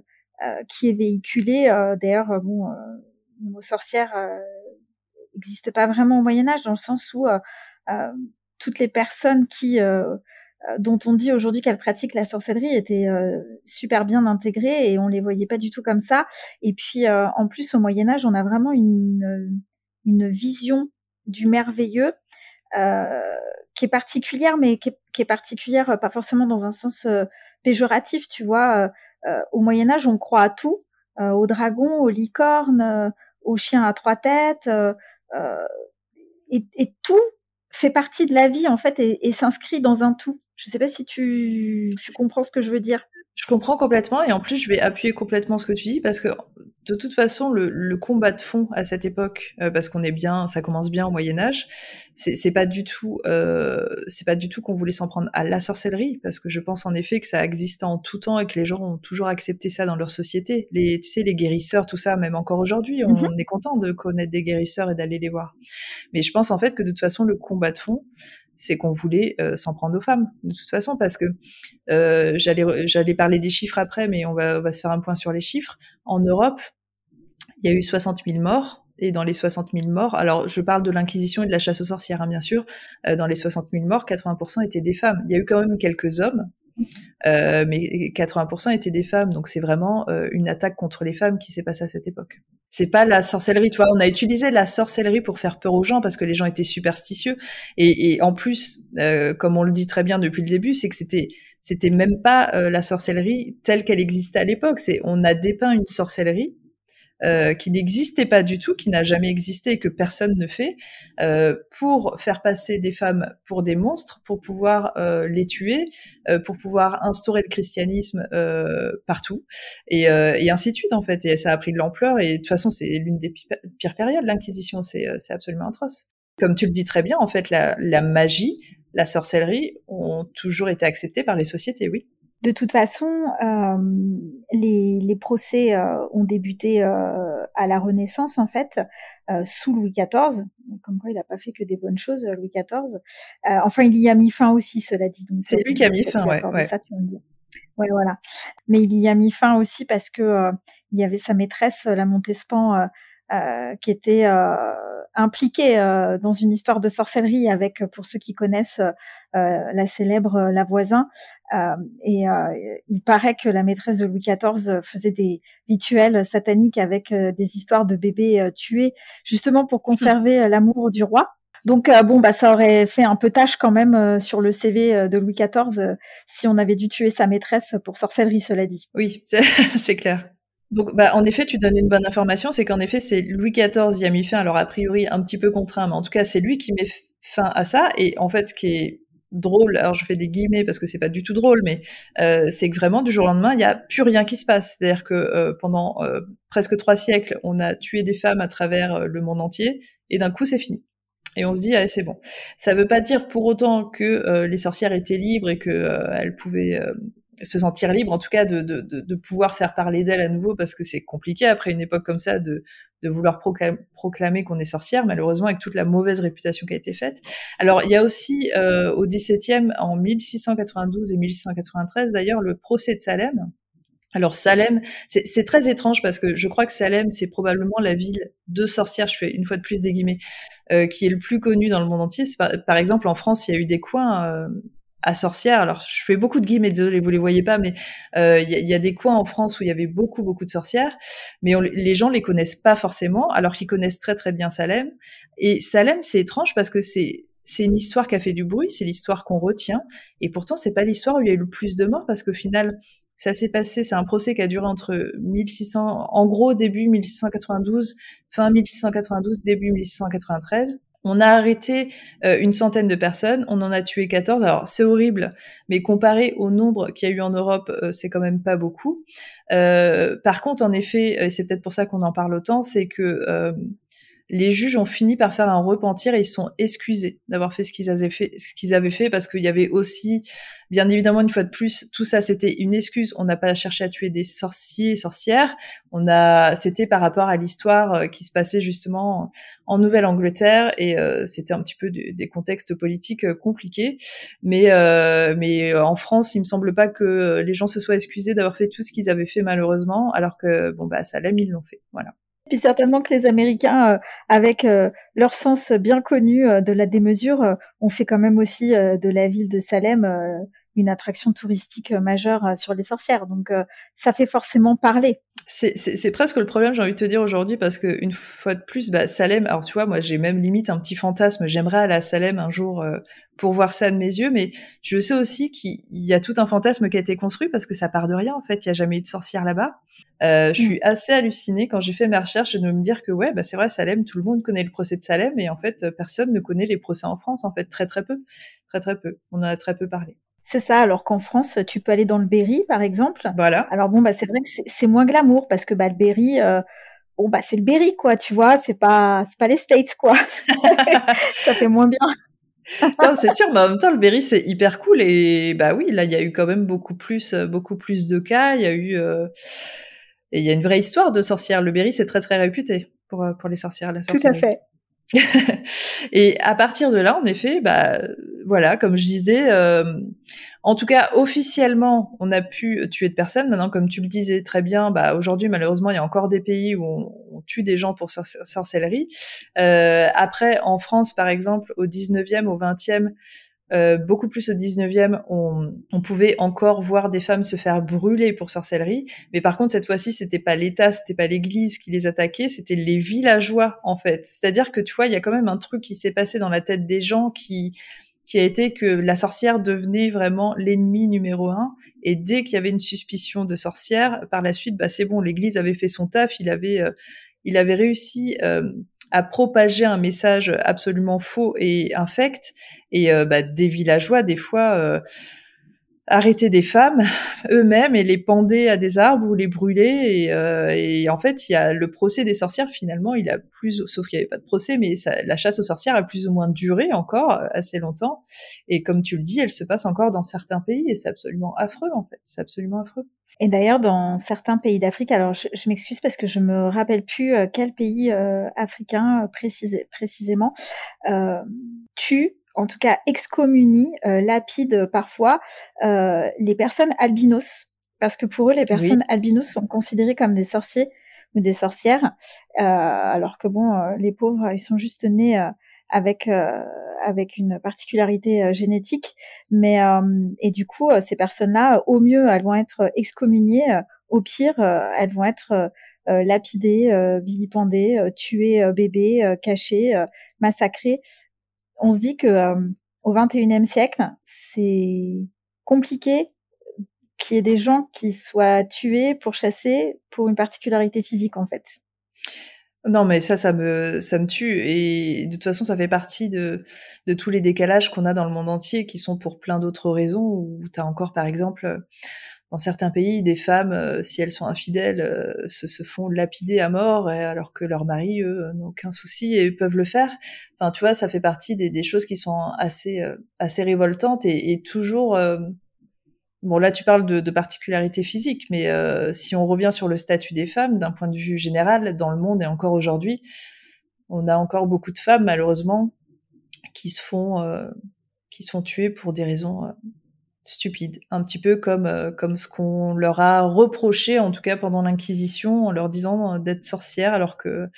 qui est véhiculée. D'ailleurs, bon, le mot sorcière n'existe pas vraiment au Moyen Âge, dans le sens où toutes les personnes qui dont on dit aujourd'hui qu'elles pratiquent la sorcellerie étaient super bien intégrées et on les voyait pas du tout comme ça. Et puis, en plus, au Moyen Âge, on a vraiment une, une vision du merveilleux euh, qui est particulière, mais qui est, particulière euh, pas forcément dans un sens euh, péjoratif, tu vois. au Moyen Âge, on croit à tout, aux dragons, aux licornes, aux chiens à trois têtes, et, tout fait partie de la vie en fait et, et s'inscrit dans un tout. Je sais pas si tu, tu comprends ce que je veux dire. Je comprends complètement et en plus je vais appuyer complètement ce que tu dis parce que de toute façon le, le combat de fond à cette époque euh, parce qu'on est bien ça commence bien au Moyen Âge c'est pas du tout euh, c'est pas du tout qu'on voulait s'en prendre à la sorcellerie parce que je pense en effet que ça existait en tout temps et que les gens ont toujours accepté ça dans leur société les tu sais les guérisseurs tout ça même encore aujourd'hui on, mm-hmm. est content de connaître des guérisseurs et d'aller les voir mais je pense en fait que de toute façon le combat de fond c'est qu'on voulait euh, s'en prendre aux femmes, de toute façon, parce que euh, j'allais j'allais parler des chiffres après, mais on va, on va se faire un point sur les chiffres. En Europe, il y a eu 60 000 morts, et dans les 60 000 morts, alors je parle de l'inquisition et de la chasse aux sorcières, hein, bien sûr, euh, dans les 60 000 morts, 80% étaient des femmes. Il y a eu quand même quelques hommes, euh, mais 80% étaient des femmes, donc c'est vraiment euh, une attaque contre les femmes qui s'est passée à cette époque. C'est pas la sorcellerie, tu vois. On a utilisé la sorcellerie pour faire peur aux gens parce que les gens étaient superstitieux. Et, et en plus, euh, comme on le dit très bien depuis le début, c'est que c'était c'était même pas euh, la sorcellerie telle qu'elle existait à l'époque. C'est on a dépeint une sorcellerie euh, qui n'existait pas du tout, qui n'a jamais existé et que personne ne fait, euh, pour faire passer des femmes pour des monstres, pour pouvoir euh, les tuer, euh, pour pouvoir instaurer le christianisme euh, partout, et, et, ainsi de suite en fait. Et ça a pris de l'ampleur, et de toute façon c'est l'une des pires périodes, l'Inquisition, c'est absolument atroce. Comme tu le dis très bien, en fait, la, la magie, la sorcellerie ont toujours été acceptées par les sociétés, oui. De toute façon, euh, les, les, procès euh, ont débuté euh, à la Renaissance, en fait, euh, sous Louis XIV. Comme quoi, il n'a pas fait que des bonnes choses, Louis XIV. Euh, enfin, il y a mis fin aussi, cela dit. C'est lui qui a mis fin, ouais. ouais. Ça, ouais, voilà. Mais il y a mis fin aussi parce que il y avait sa maîtresse, la Montespan, qui était impliqué dans une histoire de sorcellerie avec, pour ceux qui connaissent, la célèbre La Voisin. et il paraît que la maîtresse de Louis XIV faisait des rituels sataniques avec des histoires de bébés tués, justement pour conserver l'amour du roi. Donc bon bah ça aurait fait un peu tâche quand même sur le CV de Louis XIV si on avait dû tuer sa maîtresse pour sorcellerie, cela dit. Oui, *laughs* c'est clair. Donc, bah, en effet, tu donnes une bonne information, c'est qu'en effet, c'est Louis XIV y a mis fin, alors a priori un petit peu contraint, mais en tout cas, c'est lui qui met fin à ça. Et en fait, ce qui est drôle, alors je fais des guillemets parce que c'est pas du tout drôle, mais euh, c'est que vraiment du jour au lendemain, il n'y a plus rien qui se passe. C'est-à-dire que euh, pendant euh, presque trois siècles, on a tué des femmes à travers le monde entier, et d'un coup, c'est fini. Et on se dit, ah, c'est bon. Ça veut pas dire pour autant que les sorcières étaient libres et qu'elles pouvaient se sentir libre, en tout cas de, de, de, pouvoir faire parler d'elle à nouveau, parce que c'est compliqué après une époque comme ça de, de vouloir proclamer qu'on est sorcière, malheureusement avec toute la mauvaise réputation qui a été faite. Alors il y a aussi euh, au XVIIe, en 1692 et 1693 d'ailleurs, le procès de Salem. Alors Salem, c'est très étrange parce que je crois que Salem, c'est probablement la ville de sorcières, je fais une fois de plus des guillemets, euh, qui est le plus connue dans le monde entier. Par, par, exemple, en France, il y a eu des coins, euh, à sorcières. Alors, je fais beaucoup de guillemets, désolé, vous les voyez pas, mais euh, il y, a des coins en France où il y avait beaucoup, beaucoup de sorcières, mais les gens les connaissent pas forcément, alors qu'ils connaissent très, très bien Salem. Et Salem, c'est étrange parce que c'est c'est une histoire qui a fait du bruit, c'est l'histoire qu'on retient, et pourtant c'est pas l'histoire où il y a eu le plus de morts parce qu'au final, ça s'est passé, c'est un procès qui a duré entre 1600, en gros début 1692, fin 1692, début 1693. On a arrêté euh, une centaine de personnes, on en a tué 14. Alors c'est horrible, mais comparé au nombre qu'il y a eu en Europe, euh, c'est quand même pas beaucoup. Euh, par contre, en effet, c'est peut-être pour ça qu'on en parle autant, c'est que les juges ont fini par faire un repentir et ils sont excusés d'avoir fait ce qu'ils avaient fait, ce qu'ils avaient fait parce qu'il y avait aussi, bien évidemment, une fois de plus, tout ça c'était une excuse. On n'a pas cherché à tuer des sorciers et sorcières. On a, c'était par rapport à l'histoire euh, qui se passait justement en Nouvelle-Angleterre et euh, c'était un petit peu des contextes politiques euh, compliqués. Mais mais en France, il me semble pas que les gens se soient excusés d'avoir fait tout ce qu'ils avaient fait malheureusement, alors que bon bah Salem ils l'ont fait. Voilà. Puis certainement que les Américains, euh, avec euh, leur sens bien connu euh, de la démesure, ont fait quand même aussi de la ville de Salem une attraction touristique majeure sur les sorcières. Donc ça fait forcément parler c'est presque le problème, j'ai envie de te dire aujourd'hui, parce que une fois de plus, bah, Salem. Alors tu vois, moi j'ai même limite un petit fantasme. J'aimerais aller à Salem un jour euh, pour voir ça de mes yeux, mais je sais aussi qu'il y a tout un fantasme qui a été construit parce que ça part de rien en fait. Il y a jamais eu de sorcière là-bas. Euh, je suis mm. assez hallucinée quand j'ai fait mes recherches de me dire que ouais, bah c'est vrai, Salem, tout le monde connaît le procès de Salem, et en fait personne ne connaît les procès en France. En fait, très très peu, très très peu. On en a très peu parlé. C'est ça, alors qu'en France, tu peux aller dans le Berry, par exemple. Voilà. Alors bon, bah, c'est vrai que c'est moins glamour parce que bah, le Berry, euh, bon, bah, c'est le Berry, quoi, tu vois, c'est pas, c'est pas les States, quoi. *laughs* ça fait moins bien. non, c'est sûr, mais en même temps, le Berry, c'est hyper cool. Et bah oui, là, il y a eu quand même beaucoup plus, euh, beaucoup plus de cas. Il y a eu. Euh, et il y a une vraie histoire de sorcières. Le Berry, c'est très, très réputé pour, pour les sorcières. La Tout à fait. *laughs* et à partir de là, en effet, bah voilà, comme je disais, euh, en tout cas officiellement, on a pu tuer de personnes. Maintenant, comme tu le disais très bien, bah aujourd'hui malheureusement, il y a encore des pays où on, tue des gens pour sorcellerie. Euh, après, en France, par exemple, au 19e, au 20e, euh, beaucoup plus au 19e, on, pouvait encore voir des femmes se faire brûler pour sorcellerie. Mais par contre, cette fois-ci, c'était pas l'État, c'était pas l'Église qui les attaquait, c'était les villageois, en fait. C'est-à-dire que, tu vois, il y a quand même un truc qui s'est passé dans la tête des gens qui qui a été que la sorcière devenait vraiment l'ennemi numéro un. Et dès qu'il y avait une suspicion de sorcière, par la suite, bah c'est bon, l'Église avait fait son taf, il avait, euh, il avait réussi euh, à propager un message absolument faux et infect. Et euh, bah, des villageois, des fois, euh, arrêtaient des femmes *laughs* eux-mêmes et les pendaient à des arbres ou les brûlaient. Et, euh, et, en fait, il y a le procès des sorcières. Finalement, il a plus, sauf qu'il n'y avait pas de procès, mais la chasse aux sorcières a plus ou moins duré encore assez longtemps. Et comme tu le dis, elle se passe encore dans certains pays et c'est absolument affreux en fait. C'est absolument affreux. Et d'ailleurs, dans certains pays d'Afrique, alors je, m'excuse parce que je me rappelle plus euh, quel pays euh, africain euh, précisément, euh, tue, en tout cas excommunie, lapide parfois, les personnes albinos. Parce que pour eux, les personnes albinos sont considérées comme des sorciers ou des sorcières, alors que bon, les pauvres, ils sont juste nés avec avec une particularité génétique, mais et du coup, ces personnes-là, au mieux, elles vont être excommuniées, au pire, elles vont être lapidées, vilipendées, tuées bébés, cachées, massacrées. On se dit que au 21e siècle, c'est compliqué qu'il y ait des gens qui soient tués, pour chasser pour une particularité physique en fait. Non, mais ça, ça me, ça tue. Et de toute façon, ça fait partie de, de tous les décalages qu'on a dans le monde entier, qui sont pour plein d'autres raisons, où tu as encore, par exemple, dans certains pays, des femmes, euh, si elles sont infidèles, euh, se, font lapider à mort, alors que leurs maris, eux, n'ont aucun souci et peuvent le faire. Enfin, tu vois, ça fait partie des, choses qui sont assez, euh, assez révoltantes et, toujours Bon, là, tu parles de, particularités physiques, mais si on revient sur le statut des femmes, d'un point de vue général, dans le monde et encore aujourd'hui, on a encore beaucoup de femmes, malheureusement, qui se font, euh, qui sont tuées pour des raisons stupides. Un petit peu comme, euh, comme ce qu'on leur a reproché, en tout cas pendant l'Inquisition, en leur disant d'être sorcières, alors que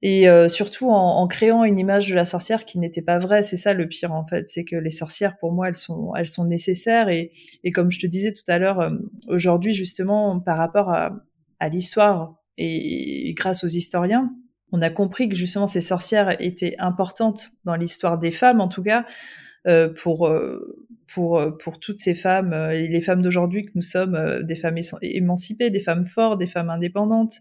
et euh, surtout en, créant une image de la sorcière qui n'était pas vraie. C'est ça le pire en fait, c'est que les sorcières pour moi elles sont elles sont nécessaires et, et comme je te disais tout à l'heure, euh, aujourd'hui justement par rapport à, l'histoire et, grâce aux historiens, on a compris que justement ces sorcières étaient importantes dans l'histoire des femmes en tout cas euh, pour euh, pour pour toutes ces femmes et les femmes d'aujourd'hui que nous sommes des femmes émancipées, des femmes fortes, des femmes indépendantes.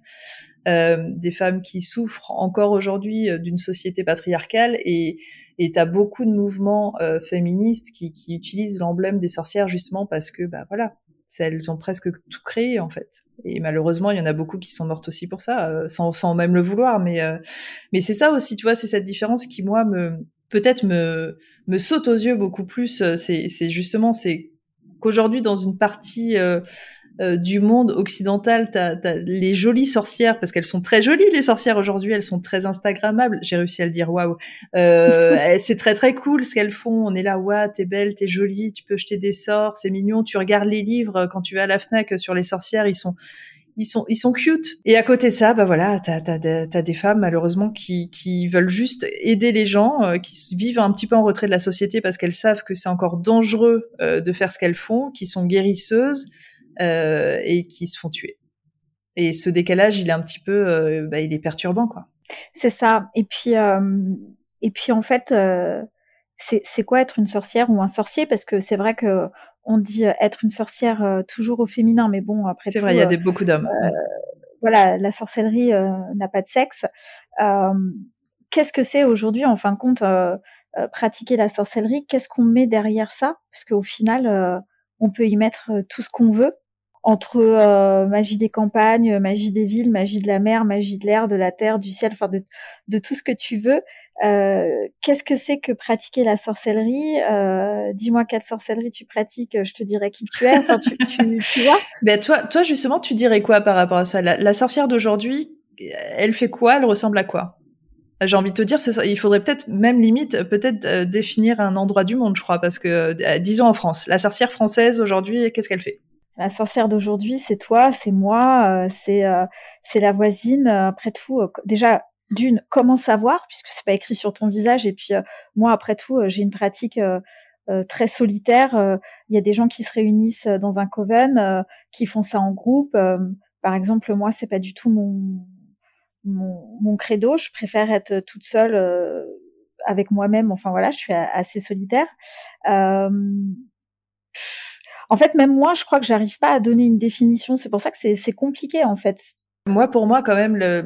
Euh, des femmes qui souffrent encore aujourd'hui euh, d'une société patriarcale et et t'as beaucoup de mouvements euh, féministes qui, qui utilisent l'emblème des sorcières justement parce que bah voilà elles ont presque tout créé en fait et malheureusement il y en a beaucoup qui sont mortes aussi pour ça sans, sans même le vouloir mais mais c'est ça aussi tu vois c'est cette différence qui moi me peut-être me me saute aux yeux beaucoup plus c'est c'est justement c'est qu'aujourd'hui dans une partie euh, du monde occidental, t'as as les jolies sorcières, parce qu'elles sont très jolies les sorcières aujourd'hui, elles sont très instagrammables. J'ai réussi à le dire, waouh. Euh, *laughs* c'est très très cool ce qu'elles font. On est là, waouh, t'es belle, t'es jolie, tu peux jeter des sorts, c'est mignon. Tu regardes les livres quand tu vas à la Fnac sur les sorcières, ils sont ils sont ils sont cute. Et à côté de ça, bah voilà, t'as as, as, des femmes malheureusement qui qui veulent juste aider les gens, euh, qui vivent un petit peu en retrait de la société parce qu'elles savent que c'est encore dangereux de faire ce qu'elles font, qui sont guérisseuses euh, et qui se font tuer. Et ce décalage, il est un petit peu, euh, bah, il est perturbant, quoi. C'est ça. Et puis, euh, et puis en fait, c'est quoi être une sorcière ou un sorcier? Parce que c'est vrai que on dit être une sorcière toujours au féminin, mais bon, après c'est vrai, il y a des, beaucoup d'hommes. voilà, la sorcellerie n'a pas de sexe. Qu'est-ce que c'est aujourd'hui, en fin de compte, pratiquer la sorcellerie? Qu'est-ce qu'on met derrière ça? Parce qu'au final, on peut y mettre tout ce qu'on veut entre euh, magie des campagnes, magie des villes, magie de la mer, magie de l'air, de la terre, du ciel, enfin de, tout ce que tu veux. Euh, Qu'est-ce que c'est que pratiquer la sorcellerie? Euh, Dis-moi quelle sorcellerie tu pratiques, je te dirai qui tu es. Enfin, *laughs* Ben toi, toi justement, tu dirais quoi par rapport à ça? La, sorcière d'aujourd'hui, elle fait quoi? Elle ressemble à quoi? J'ai envie de te dire, ça, il faudrait peut-être même limite peut-être définir un endroit du monde, je crois, parce que disons en France, la sorcière française aujourd'hui, qu'est-ce qu'elle fait? La sorcière d'aujourd'hui, c'est toi, c'est moi, euh, c'est euh, c'est la voisine. Après tout, euh, déjà d'une, comment savoir puisque c'est pas écrit sur ton visage. Et puis moi, après tout, j'ai une pratique très solitaire. Il y a des gens qui se réunissent dans un coven, qui font ça en groupe. par exemple, moi, c'est pas du tout mon, mon mon credo. Je préfère être toute seule avec moi-même. Enfin voilà, je suis assez solitaire. En fait, même moi, je crois que j'arrive pas à donner une définition. C'est pour ça que c'est compliqué, en fait. Moi, pour moi, quand même, euh,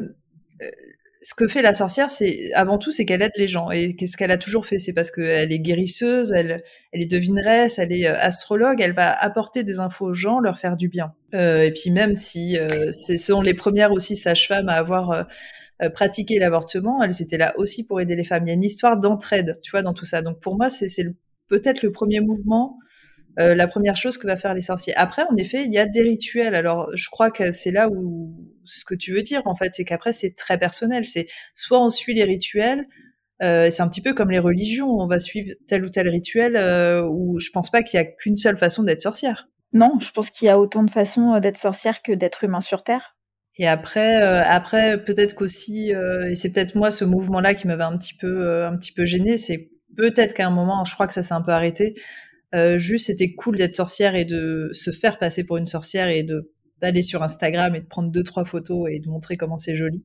ce que fait la sorcière, c'est avant tout, c'est qu'elle aide les gens. Et qu'est-ce qu'elle a toujours fait? C'est parce qu'elle est guérisseuse, elle, est devineresse, elle est euh, astrologue. Elle va apporter des infos aux gens, leur faire du bien. Euh, et puis même si euh, ce sont les premières aussi sages-femmes à avoir pratiqué l'avortement, elles étaient là aussi pour aider les femmes. Il y a une histoire d'entraide, tu vois, dans tout ça. Donc pour moi, c'est peut-être le premier mouvement euh, la première chose que va faire les sorciers. Après, en effet, il y a des rituels. Alors, je crois que c'est là où ce que tu veux dire, en fait, c'est qu'après, c'est très personnel. C'est soit on suit les rituels, euh, c'est un petit peu comme les religions. On va suivre tel ou tel rituel, euh, où je pense pas qu'il y a qu'une seule façon d'être sorcière. Non, je pense qu'il y a autant de façons euh, d'être sorcière que d'être humain sur Terre. Et après, euh, après peut-être qu'aussi, et c'est peut-être moi ce mouvement-là qui m'avait un petit peu, un petit peu gêné, c'est peut-être qu'à un moment, je crois que ça s'est un peu arrêté. Juste, c'était cool d'être sorcière et de se faire passer pour une sorcière et de d'aller sur Instagram et de prendre deux trois photos et de montrer comment c'est joli.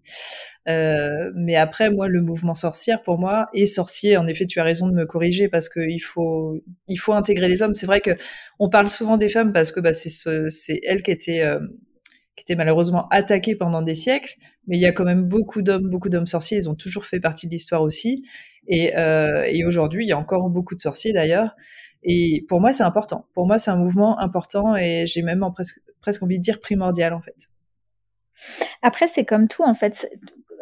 Euh, mais après, moi, le mouvement sorcière pour moi et sorcier, en effet, tu as raison de me corriger parce que il faut il faut intégrer les hommes. C'est vrai que on parle souvent des femmes parce que bah, c'est ce, c'est elles qui étaient euh, qui étaient malheureusement attaquées pendant des siècles, mais il y a quand même beaucoup d'hommes, beaucoup d'hommes sorciers. Ils ont toujours fait partie de l'histoire aussi. Et, euh, et aujourd'hui, il y a encore beaucoup de sorciers d'ailleurs. Et pour moi, c'est important. Pour moi, c'est un mouvement important et j'ai même presque, presque envie de dire primordial en fait. Après, c'est comme tout en fait.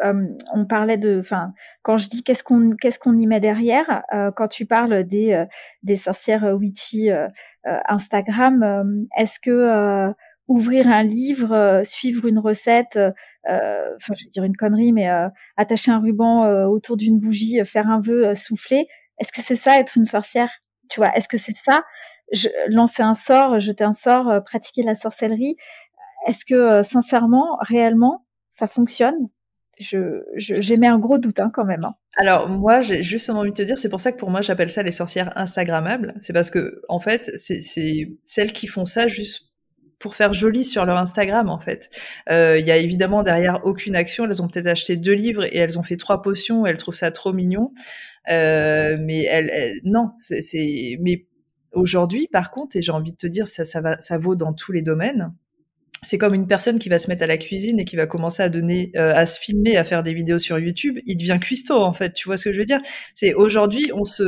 Euh, on parlait de, enfin, quand je dis qu'est-ce qu'on qu'est-ce y met derrière, euh, quand tu parles des des sorcières witchy Instagram, est-ce que ouvrir un livre, suivre une recette, enfin, je vais dire une connerie, mais attacher un ruban autour d'une bougie, faire un vœu, souffler, est-ce que c'est ça être une sorcière? Tu vois, est-ce que c'est ça? Lancer un sort, jeter un sort, pratiquer la sorcellerie Est-ce que sincèrement, réellement, ça fonctionne? Je, j'émets un gros doute hein, quand même. Hein. Alors moi, j'ai justement envie de te dire, c'est pour ça que pour moi, j'appelle ça les sorcières instagrammables. C'est parce que en fait, c'est celles qui font ça juste pour faire joli sur leur Instagram en fait. Euh, il y a évidemment derrière aucune action. Elles ont peut-être acheté deux livres et elles ont fait trois potions. Elles trouvent ça trop mignon. Euh, mais elles, non, c'est mais aujourd'hui, par contre, et j'ai envie de te dire, ça, ça va, ça vaut dans tous les domaines c'est comme une personne qui va se mettre à la cuisine et qui va commencer à donner, euh, à se filmer, à faire des vidéos sur YouTube. Il devient cuistot en fait. Tu vois ce que je veux dire? C'est aujourd'hui, on se,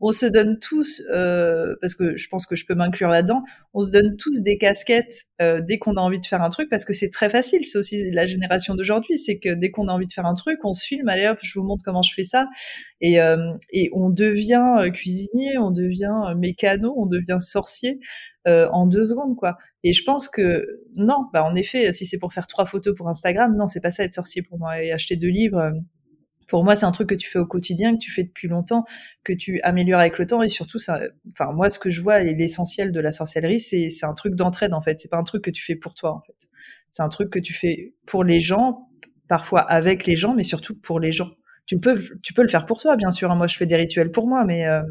on se donne tous, euh, parce que je pense que je peux m'inclure là-dedans, on se donne tous des casquettes euh, dès qu'on a envie de faire un truc parce que c'est très facile. C'est aussi la génération d'aujourd'hui, c'est que dès qu'on a envie de faire un truc, on se filme, allez hop, je vous montre comment je fais ça, et, euh, et on devient cuisinier, on devient mécano, on devient sorcier en deux secondes, quoi. Et je pense que non, bah en effet, si c'est pour faire trois photos pour Instagram, non, c'est pas ça être sorcier pour moi. Et acheter deux livres, pour moi, c'est un truc que tu fais au quotidien, que tu fais depuis longtemps, que tu améliores avec le temps, et surtout, enfin moi, ce que je vois et l'essentiel de la sorcellerie, c'est un truc d'entraide en fait. C'est pas un truc que tu fais pour toi en fait. C'est un truc que tu fais pour les gens, parfois avec les gens, mais surtout pour les gens tu peux, tu peux le faire pour toi, bien sûr. Hein. Moi, je fais des rituels pour moi, mais. Euh,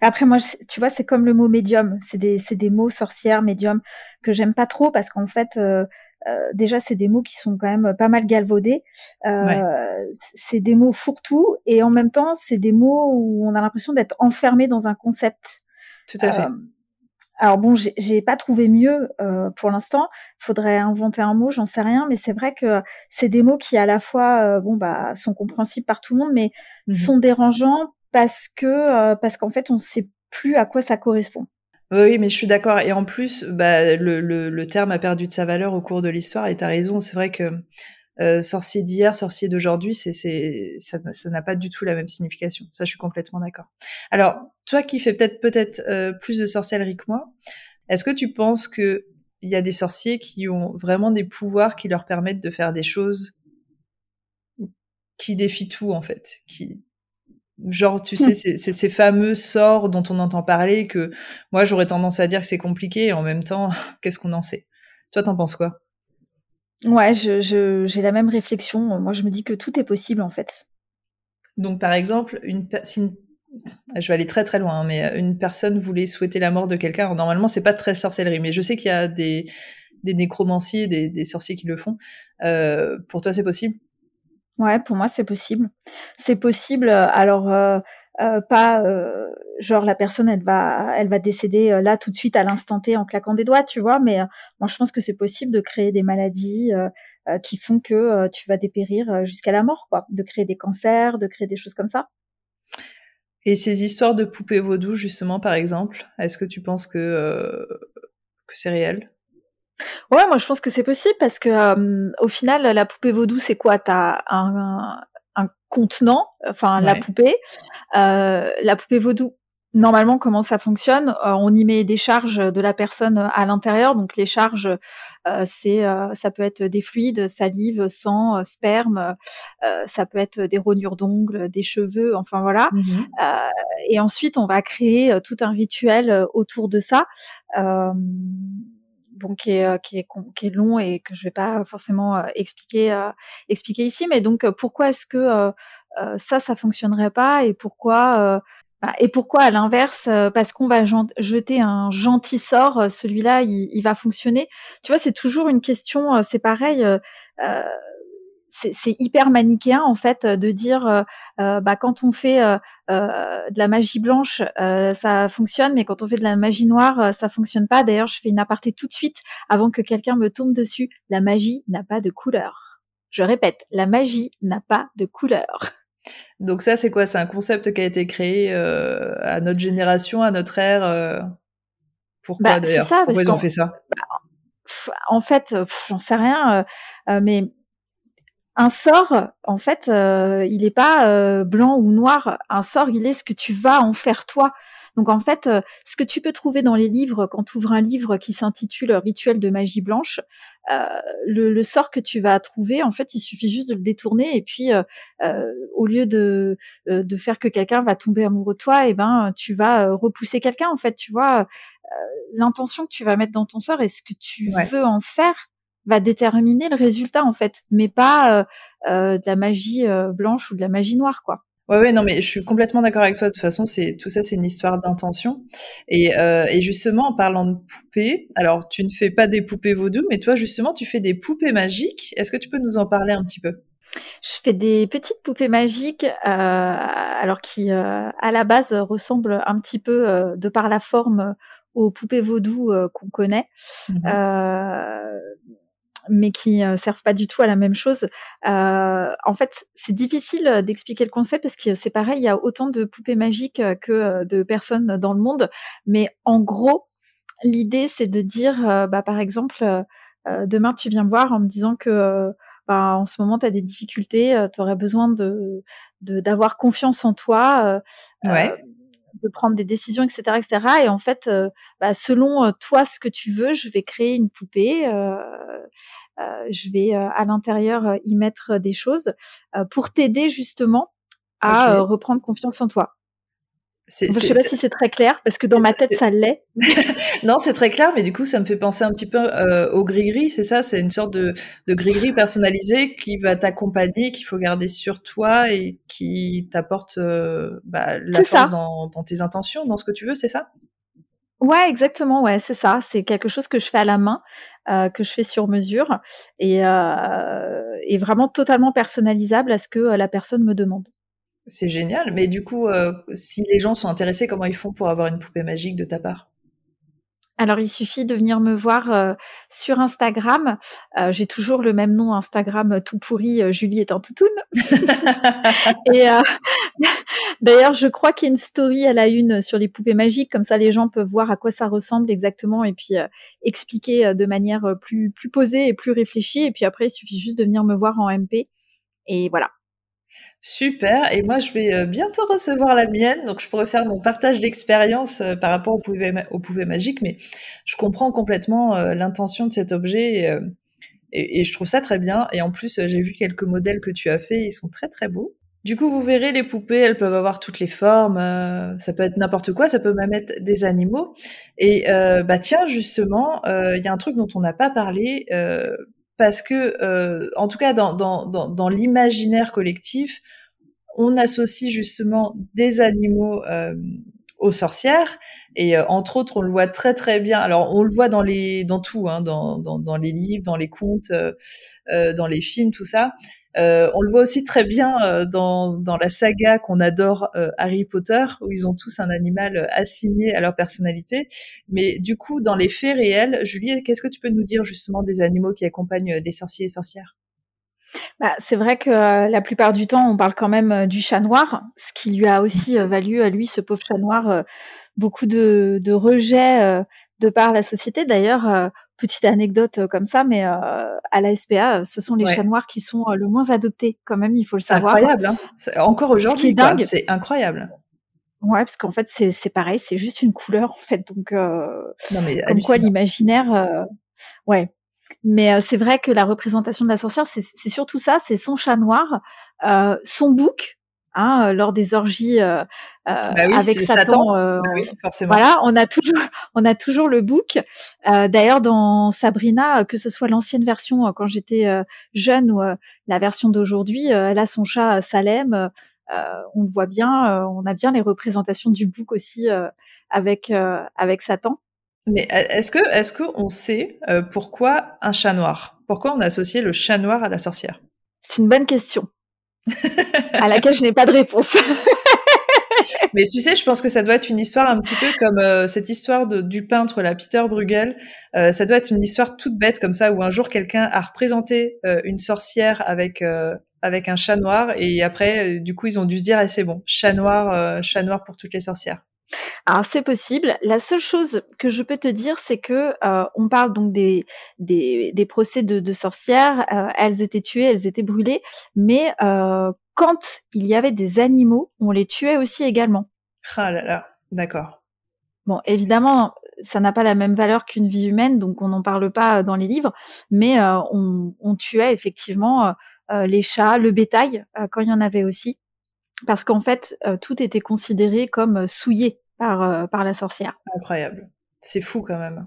Après, moi, tu vois, c'est comme le mot médium. C'est des, des mots sorcière, médium que j'aime pas trop parce qu'en fait, euh, déjà, c'est des mots qui sont quand même pas mal galvaudés. C'est des mots fourre-tout et en même temps, c'est des mots où on a l'impression d'être enfermé dans un concept. Tout à fait. Alors bon, j'ai pas trouvé mieux euh, pour l'instant. Faudrait inventer un mot, j'en sais rien, mais c'est vrai que c'est des mots qui à la fois, euh, bon bah, sont compréhensibles par tout le monde, mais mmh sont dérangeants parce que euh, parce qu'en fait, on sait plus à quoi ça correspond. Oui, mais je suis d'accord. Et en plus, bah, le, le, terme a perdu de sa valeur au cours de l'histoire. Et tu as raison. C'est vrai que euh, sorcier d'hier, sorcier d'aujourd'hui, c'est, c'est, ça, ça n'a pas du tout la même signification. Ça, je suis complètement d'accord. Alors, toi qui fais peut-être peut-être euh, plus de sorcellerie que moi, est-ce que tu penses que il y a des sorciers qui ont vraiment des pouvoirs qui leur permettent de faire des choses qui défient tout en fait, qui genre tu sais c'est, c'est ces fameux sorts dont on entend parler que moi j'aurais tendance à dire que c'est compliqué et en même temps *laughs* qu'est-ce qu'on en sait? Toi t'en penses quoi? Ouais, je, je, j'ai la même réflexion. Moi, je me dis que tout est possible en fait. Donc, par exemple, une, si je vais aller très très loin, hein, mais une personne voulait souhaiter la mort de quelqu'un. Normalement, c'est pas très sorcellerie, mais je sais qu'il y a des, des nécromanciers, des, des sorciers qui le font. Euh, pour toi, c'est possible? Ouais, pour moi, c'est possible. C'est possible. Alors, euh, euh, pas euh, genre la personne elle va elle va décéder euh, là tout de suite à l'instant T en claquant des doigts tu vois mais moi je pense que c'est possible de créer des maladies qui font que tu vas dépérir jusqu'à la mort quoi de créer des cancers de créer des choses comme ça et ces histoires de poupées vaudou justement par exemple est-ce que tu penses que que c'est réel? Ouais, moi je pense que c'est possible parce que au final la poupée vaudou c'est quoi? T'as un, un contenant, enfin la poupée. Euh, la poupée vaudou, normalement, comment ça fonctionne? Euh, On y met des charges de la personne à l'intérieur. Donc les charges, euh, c'est, ça peut être des fluides, salive, sang, sperme. ça peut être des rognures d'ongles, des cheveux. Enfin voilà. Mmh et ensuite, on va créer tout un rituel autour de ça bon qui est qui est qui est long et que je vais pas forcément expliquer expliquer ici. Mais donc pourquoi est-ce que ça ça fonctionnerait pas et pourquoi bah, et pourquoi, à l'inverse, euh, parce qu'on va jeter un gentil sort, euh, celui-là, il, va fonctionner? Tu vois, c'est toujours une question. Euh, c'est pareil. C'est hyper manichéen en fait de dire bah quand on fait de la magie blanche ça fonctionne mais quand on fait de la magie noire ça fonctionne pas. D'ailleurs je fais une aparté tout de suite avant que quelqu'un me tombe dessus. La magie n'a pas de couleur. Je répète la magie n'a pas de couleur. Donc ça, c'est quoi? C'est un concept qui a été créé euh, à notre génération, à notre ère. Euh... Pourquoi bah, d'ailleurs? Pourquoi ils ont fait ça? bah, En fait, j'en sais rien, euh, euh, mais un sort, en fait, il n'est pas blanc ou noir. Un sort, il est ce que tu vas en faire toi. Donc en fait, euh, ce que tu peux trouver dans les livres, quand tu ouvres un livre qui s'intitule Rituel de magie blanche, euh, le, sort que tu vas trouver, en fait, il suffit juste de le détourner et puis euh, au lieu de, de faire que quelqu'un va tomber amoureux de toi, et eh ben tu vas repousser quelqu'un. En fait, tu vois, l'intention que tu vas mettre dans ton sort et ce que tu veux en faire va déterminer le résultat en fait, mais pas de la magie blanche ou de la magie noire quoi. Ouais, ouais, non, mais je suis complètement d'accord avec toi. De toute façon, c'est tout ça, c'est une histoire d'intention. Et, euh, et, justement, en parlant de poupées, alors tu ne fais pas des poupées vaudou, mais toi, justement, tu fais des poupées magiques. Est-ce que tu peux nous en parler un petit peu? Je fais des petites poupées magiques, euh, alors qui, euh, à la base, ressemblent un petit peu, euh, de par la forme, aux poupées vaudou euh, qu'on connaît. Mmh mais qui euh, servent pas du tout à la même chose. Euh, en fait, c'est difficile d'expliquer le concept parce que c'est pareil, il y a autant de poupées magiques euh, que de personnes dans le monde. Mais en gros, l'idée, c'est de dire, bah, par exemple, demain, tu viens me voir en me disant que bah, en ce moment, tu as des difficultés, tu aurais besoin de d'avoir confiance en toi. De prendre des décisions, etc., etc. Et en fait, euh, bah, selon euh, toi ce que tu veux, je vais créer une poupée. Euh, je vais à l'intérieur y mettre des choses pour t'aider justement à reprendre confiance en toi. Je sais pas si c'est très clair parce que dans ma tête ça l'est. *laughs* non, c'est très clair, mais du coup ça me fait penser un petit peu euh, au gris-gris, c'est ça, c'est une sorte de, de gris-gris personnalisé qui va t'accompagner, qu'il faut garder sur toi et qui t'apporte euh, bah, la force dans, dans, tes intentions, dans ce que tu veux, c'est ça? Ouais, exactement, ouais, c'est ça. C'est quelque chose que je fais à la main, euh, que je fais sur mesure et, et vraiment totalement personnalisable à ce que la personne me demande. C'est génial. Mais du coup, euh, si les gens sont intéressés, comment ils font pour avoir une poupée magique de ta part? Alors, il suffit de venir me voir euh, sur Instagram. Euh, j'ai toujours le même nom Instagram tout pourri, Julie est en toutoune. *laughs* et *laughs* d'ailleurs, je crois qu'il y a une story à la une sur les poupées magiques, comme ça les gens peuvent voir à quoi ça ressemble exactement et puis expliquer de manière plus plus posée et plus réfléchie. Et puis après, il suffit juste de venir me voir en MP. Et voilà. Super. Et moi, je vais euh, bientôt recevoir la mienne, donc je pourrais faire mon partage d'expérience euh, par rapport au poupées magiques. Mais je comprends complètement euh, l'intention de cet objet et, et, je trouve ça très bien. Et en plus, j'ai vu quelques modèles que tu as fait, ils sont très très beaux. Du coup, vous verrez, les poupées, elles peuvent avoir toutes les formes. ça peut être n'importe quoi, ça peut même être des animaux. Et bah tiens, justement, il y a un truc dont on n'a pas parlé parce que, euh, en tout cas, dans, l'imaginaire collectif, on associe justement des animaux euh, aux sorcières. Et euh, entre autres on le voit très très bien. Alors on le voit dans les dans tout hein, dans, dans, les livres dans les contes euh, euh dans les films tout ça. On le voit aussi très bien dans, dans la saga qu'on adore Harry Potter où ils ont tous un animal assigné à leur personnalité. Mais du coup dans les faits réels Julie qu'est-ce que tu peux nous dire justement des animaux qui accompagnent les sorciers et sorcières? Bah, c'est vrai que euh, la plupart du temps, on parle quand même euh, du chat noir, ce qui lui a aussi euh, valu à lui, ce pauvre chat noir, beaucoup de, de rejets de par la société. D'ailleurs, petite anecdote comme ça, mais à la SPA, ce sont les chats noirs qui sont le moins adoptés, quand même, il faut le savoir. Incroyable, hein encore aujourd'hui, c'est incroyable. Ouais, parce qu'en fait, c'est pareil, c'est juste une couleur, en fait. Donc, non, mais comme quoi l'imaginaire, ouais. Mais euh, c'est vrai que la représentation de la sorcière, c'est surtout ça, c'est son chat noir, euh, son bouc, hein, lors des orgies bah avec Satan. Bah oui, forcément. Voilà, on a toujours, on a toujours le book. D'ailleurs, dans Sabrina, que ce soit l'ancienne version quand j'étais jeune ou la version d'aujourd'hui, elle a son chat Salem. on le voit bien, on a bien les représentations du book aussi avec avec Satan. Mais est-ce que est-ce qu'on sait pourquoi un chat noir? Pourquoi on a associé le chat noir à la sorcière? C'est une bonne question à laquelle je n'ai pas de réponse. *laughs* Mais tu sais, je pense que ça doit être une histoire un petit peu comme cette histoire de, du peintre, la Peter Bruegel. ça doit être une histoire toute bête comme ça, où un jour quelqu'un a représenté une sorcière avec avec un chat noir, et après, du coup, ils ont dû se dire, ah, c'est bon, chat noir, chat noir pour toutes les sorcières. Alors c'est possible. La seule chose que je peux te dire, c'est que euh, on parle donc des des, des procès de, de sorcières. Euh, elles étaient tuées, elles étaient brûlées, mais euh, quand il y avait des animaux, on les tuait aussi également. Ah là là, d'accord. Bon, évidemment, ça n'a pas la même valeur qu'une vie humaine, donc on n'en parle pas dans les livres, mais on, on, tuait effectivement les chats, le bétail quand il y en avait aussi parce qu'en fait, euh, tout était considéré comme euh, souillé par, euh, par la sorcière. Incroyable. C'est fou quand même.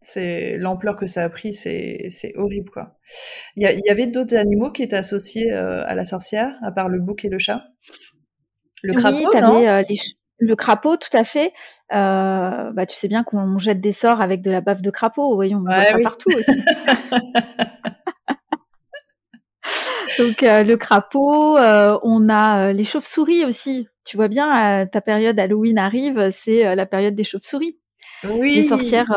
C'est l'ampleur que ça a pris, c'est, horrible quoi. Il y, avait d'autres animaux qui étaient associés à la sorcière, à part le bouc et le chat? Le crapaud, oui, non? le crapaud, tout à fait. bah, tu sais bien qu'on jette des sorts avec de la bave de crapaud. Voyons, on voit ça partout aussi. *laughs* Donc euh, le crapaud, euh, on a euh, les chauves-souris aussi. Tu vois bien, ta période Halloween arrive, c'est la période des chauves-souris. Oui. Les sorcières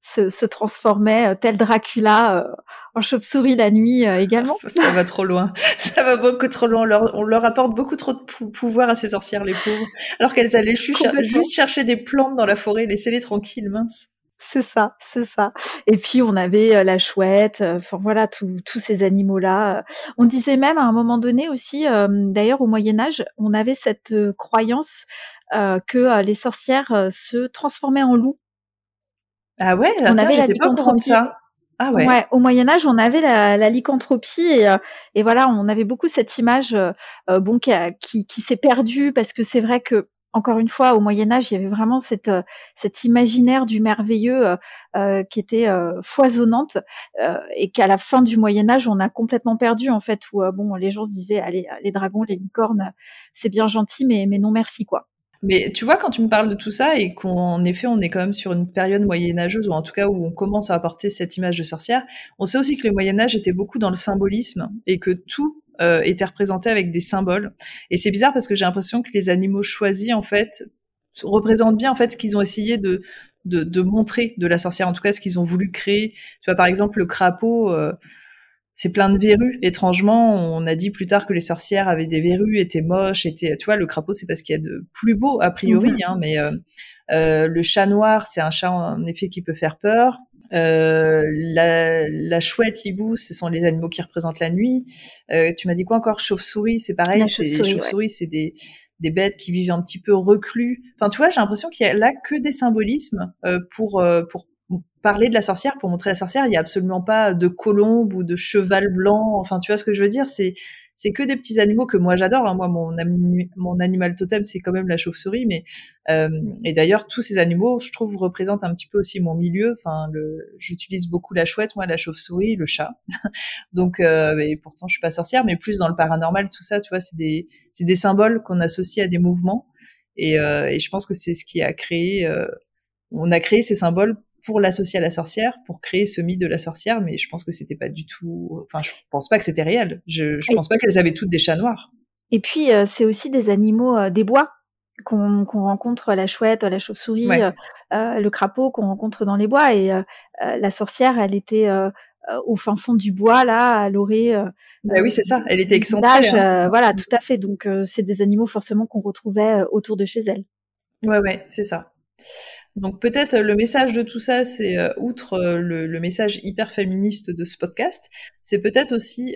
se, se, transformaient, tel Dracula, en chauve-souris la nuit également. *laughs* Ça va trop loin. Ça va beaucoup trop loin. On leur, on leur apporte beaucoup trop de pouvoir à ces sorcières, les pauvres. Alors qu'elles allaient juste chercher des plantes dans la forêt, laissez-les tranquilles, mince. C'est ça, c'est ça. Et puis on avait la chouette, enfin voilà, tous ces animaux-là. On disait même à un moment donné aussi, d'ailleurs au Moyen Âge, on avait cette croyance que les sorcières se transformaient en loups. Ah ouais, on avait la lycanthropie. Ça. Ah ouais. ouais. Au Moyen Âge, on avait la, la lycanthropie et, et, voilà, on avait beaucoup cette image, bon, qui, qui, qui s'est perdue parce que c'est vrai que encore une fois, au Moyen Âge, il y avait vraiment cette, euh, cet imaginaire du merveilleux euh, euh, qui était foisonnante et qu'à la fin du Moyen Âge, on a complètement perdu en fait. Où bon, les gens se disaient, allez, les dragons, les licornes, c'est bien gentil, mais mais non merci quoi. Mais tu vois, quand tu me parles de tout ça et qu'en effet, on est quand même sur une période moyenâgeuse, ou en tout cas où on commence à apporter cette image de sorcière, on sait aussi que le Moyen Âge était beaucoup dans le symbolisme et que tout euh, étaient représentés avec des symboles. Et c'est bizarre parce que j'ai l'impression que les animaux choisis, en fait, représentent bien en fait ce qu'ils ont essayé de, de, de, montrer de la sorcière, en tout cas ce qu'ils ont voulu créer. Tu vois, par exemple, le crapaud, euh, c'est plein de verrues. Étrangement, on a dit plus tard que les sorcières avaient des verrues, étaient moches, étaient, tu vois, le crapaud, c'est parce qu'il y a de plus beau a priori, hein, mais euh, euh, le chat noir, c'est un chat en effet qui peut faire peur. Euh, la, la, chouette, l'hibou, ce sont les animaux qui représentent la nuit. Euh, tu m'as dit quoi encore? Chauve-souris, c'est pareil. C'est chauve-souris, c'est des, des bêtes qui vivent un petit peu reclus. Enfin, tu vois, j'ai l'impression qu'il y a là que des symbolismes euh, pour pour parler de la sorcière, pour montrer la sorcière. Il y a absolument pas de colombe ou de cheval blanc. Enfin, tu vois ce que je veux dire? C'est c'est que des petits animaux que moi j'adore. Hein. Moi, mon, animal totem, c'est quand même la chauve-souris. Mais euh, et d'ailleurs, tous ces animaux, je trouve, représentent un petit peu aussi mon milieu. Enfin, j'utilise beaucoup la chouette, moi, la chauve-souris, le chat. *laughs* Donc, euh, et pourtant, je suis pas sorcière, mais plus dans le paranormal, tout ça, tu vois, c'est des, c'est des symboles qu'on associe à des mouvements. Et, euh, et je pense que c'est ce qui a créé. Euh, on a créé ces symboles pour l'associer à la sorcière, pour créer ce mythe de la sorcière, mais je pense que c'était pas du tout. Enfin, je pense pas que c'était réel. Je, je pense pas qu'elles avaient toutes des chats noirs. Et puis, euh, c'est aussi des animaux euh, des bois qu'on rencontre, la chouette, la chauve-souris, euh, le crapaud qu'on rencontre dans les bois. Et la sorcière, elle était au fin fond du bois, là, à l'orée. bah oui, c'est ça. Elle était excentrée. Hein. voilà, tout à fait. Donc, c'est des animaux forcément qu'on retrouvait autour de chez elle. Ouais, ouais, c'est ça. Donc peut-être euh, le message de tout ça, c'est euh, outre euh, le, message hyper féministe de ce podcast, c'est peut-être aussi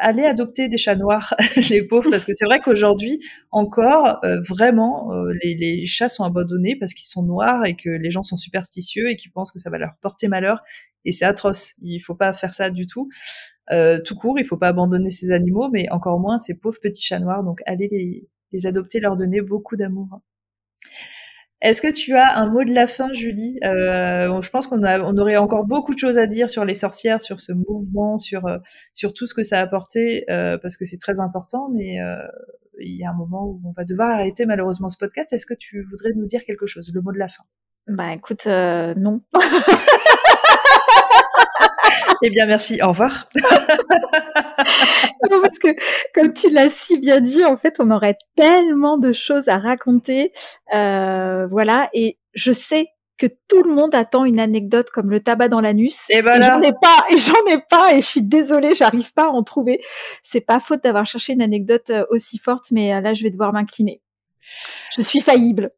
allez adopter des chats noirs, *laughs* les pauvres, parce que c'est vrai qu'aujourd'hui encore, vraiment, les, chats sont abandonnés parce qu'ils sont noirs et que les gens sont superstitieux et qu'ils pensent que ça va leur porter malheur. Et c'est atroce. Il faut pas faire ça du tout. Tout court, il faut pas abandonner ces animaux, mais encore moins ces pauvres petits chats noirs. Donc allez les adopter, leur donner beaucoup d'amour. Est-ce que tu as un mot de la fin, Julie? Euh, Je pense qu'on on aurait encore beaucoup de choses à dire sur les sorcières, sur ce mouvement, sur euh, sur tout ce que ça a apporté, euh, parce que c'est très important. Mais euh, il y a un moment où on va devoir arrêter malheureusement ce podcast. Est-ce que tu voudrais nous dire quelque chose, le mot de la fin? Bah écoute, euh, non. *laughs* eh bien, merci. Au revoir. *laughs* *laughs* non, parce que, comme tu l'as si bien dit, en fait, on aurait tellement de choses à raconter. Euh, voilà. Et je sais que tout le monde attend une anecdote comme le tabac dans l'anus. Et, ben et j'en ai pas, et j'en ai pas, et je suis désolée, j'arrive pas à en trouver. C'est pas faute d'avoir cherché une anecdote euh, aussi forte, mais euh, là, je vais devoir m'incliner. Je suis faillible.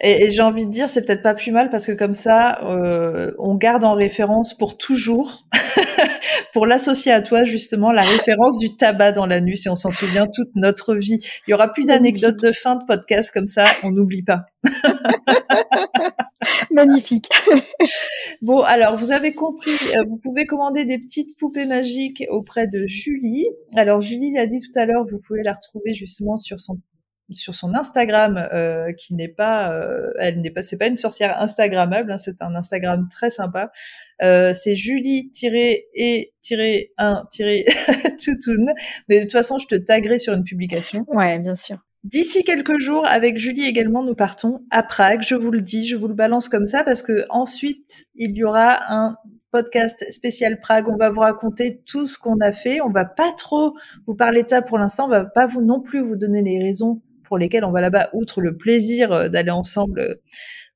Et, et j'ai envie de dire, c'est peut-être pas plus mal parce que comme ça, euh, on garde en référence pour toujours, *laughs* pour l'associer à toi justement, la référence du tabac dans l'anus et on s'en souvient toute notre vie. Il y aura plus d'anecdotes de fin de podcast comme ça, on n'oublie pas. *laughs* Magnifique. *laughs* bon, alors vous avez compris, euh, vous pouvez commander des petites poupées magiques auprès de Julie. Alors Julie l'a dit tout à l'heure, vous pouvez la retrouver justement sur son sur son Instagram euh, qui n'est pas euh, elle n'est pas c'est pas une sorcière instagrammable hein, c'est un Instagram très sympa euh, c'est Julie et 1 toutoun *laughs* mais de toute façon je te taguerai sur une publication ouais bien sûr D'ici quelques jours, avec Julie également, nous partons à Prague. Je vous le dis, je vous le balance comme ça parce que ensuite il y aura un podcast spécial Prague. On va vous raconter tout ce qu'on a fait. On va pas trop vous parler de ça pour l'instant. On va pas vous non plus vous donner les raisons pour lesquels on va là-bas, outre le plaisir euh, d'aller ensemble euh,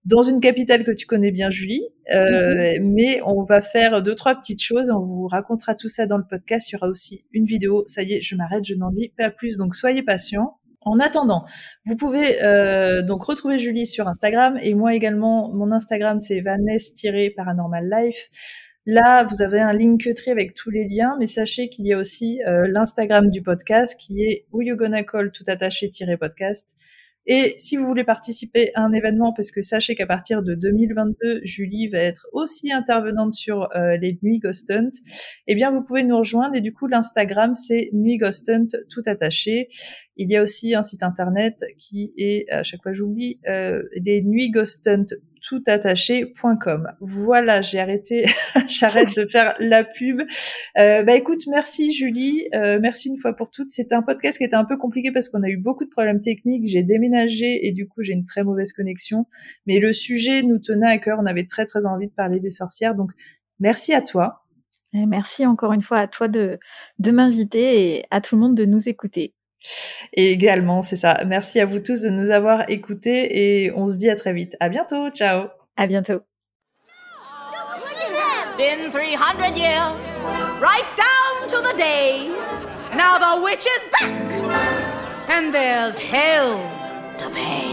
dans une capitale que tu connais bien, Julie. Euh, mm-hmm. Mais on va faire deux, trois petites choses. On vous racontera tout ça dans le podcast. Il y aura aussi une vidéo. Ça y est, je m'arrête, je n'en dis pas plus. Donc soyez patients. En attendant, vous pouvez euh, donc retrouver Julie sur Instagram et moi également. Mon Instagram c'est Vanessa-Paranormal Life. Là, vous avez un Linktree avec tous les liens, mais sachez qu'il y a aussi euh, l'Instagram du podcast qui est Who You Gonna Call tout attaché-podcast. Et si vous voulez participer à un événement, parce que sachez qu'à partir de 2022, Julie va être aussi intervenante sur euh, les Nuits Ghost Hunt, eh bien vous pouvez nous rejoindre. Et du coup, l'Instagram, c'est Nuit Ghost Hunt tout attaché. Il y a aussi un site internet qui est, à chaque fois j'oublie, euh, les Nuits Ghost Hunt toutattaché.com. Voilà, j'ai arrêté, *laughs* j'arrête de faire la pub. Euh, bah écoute, merci Julie, euh, merci une fois pour toutes. C'était un podcast qui était un peu compliqué parce qu'on a eu beaucoup de problèmes techniques. J'ai déménagé et du coup j'ai une très mauvaise connexion. Mais le sujet nous tenait à cœur. On avait très très envie de parler des sorcières. Donc merci à toi. Merci encore une fois à toi de, de m'inviter et à tout le monde de nous écouter. Et également, c'est ça. Merci à vous tous de nous avoir écoutés et on se dit à très vite. À bientôt. Ciao. À bientôt. Been 300 years, right down to the day. Now the witch is back, and there's hell to pay.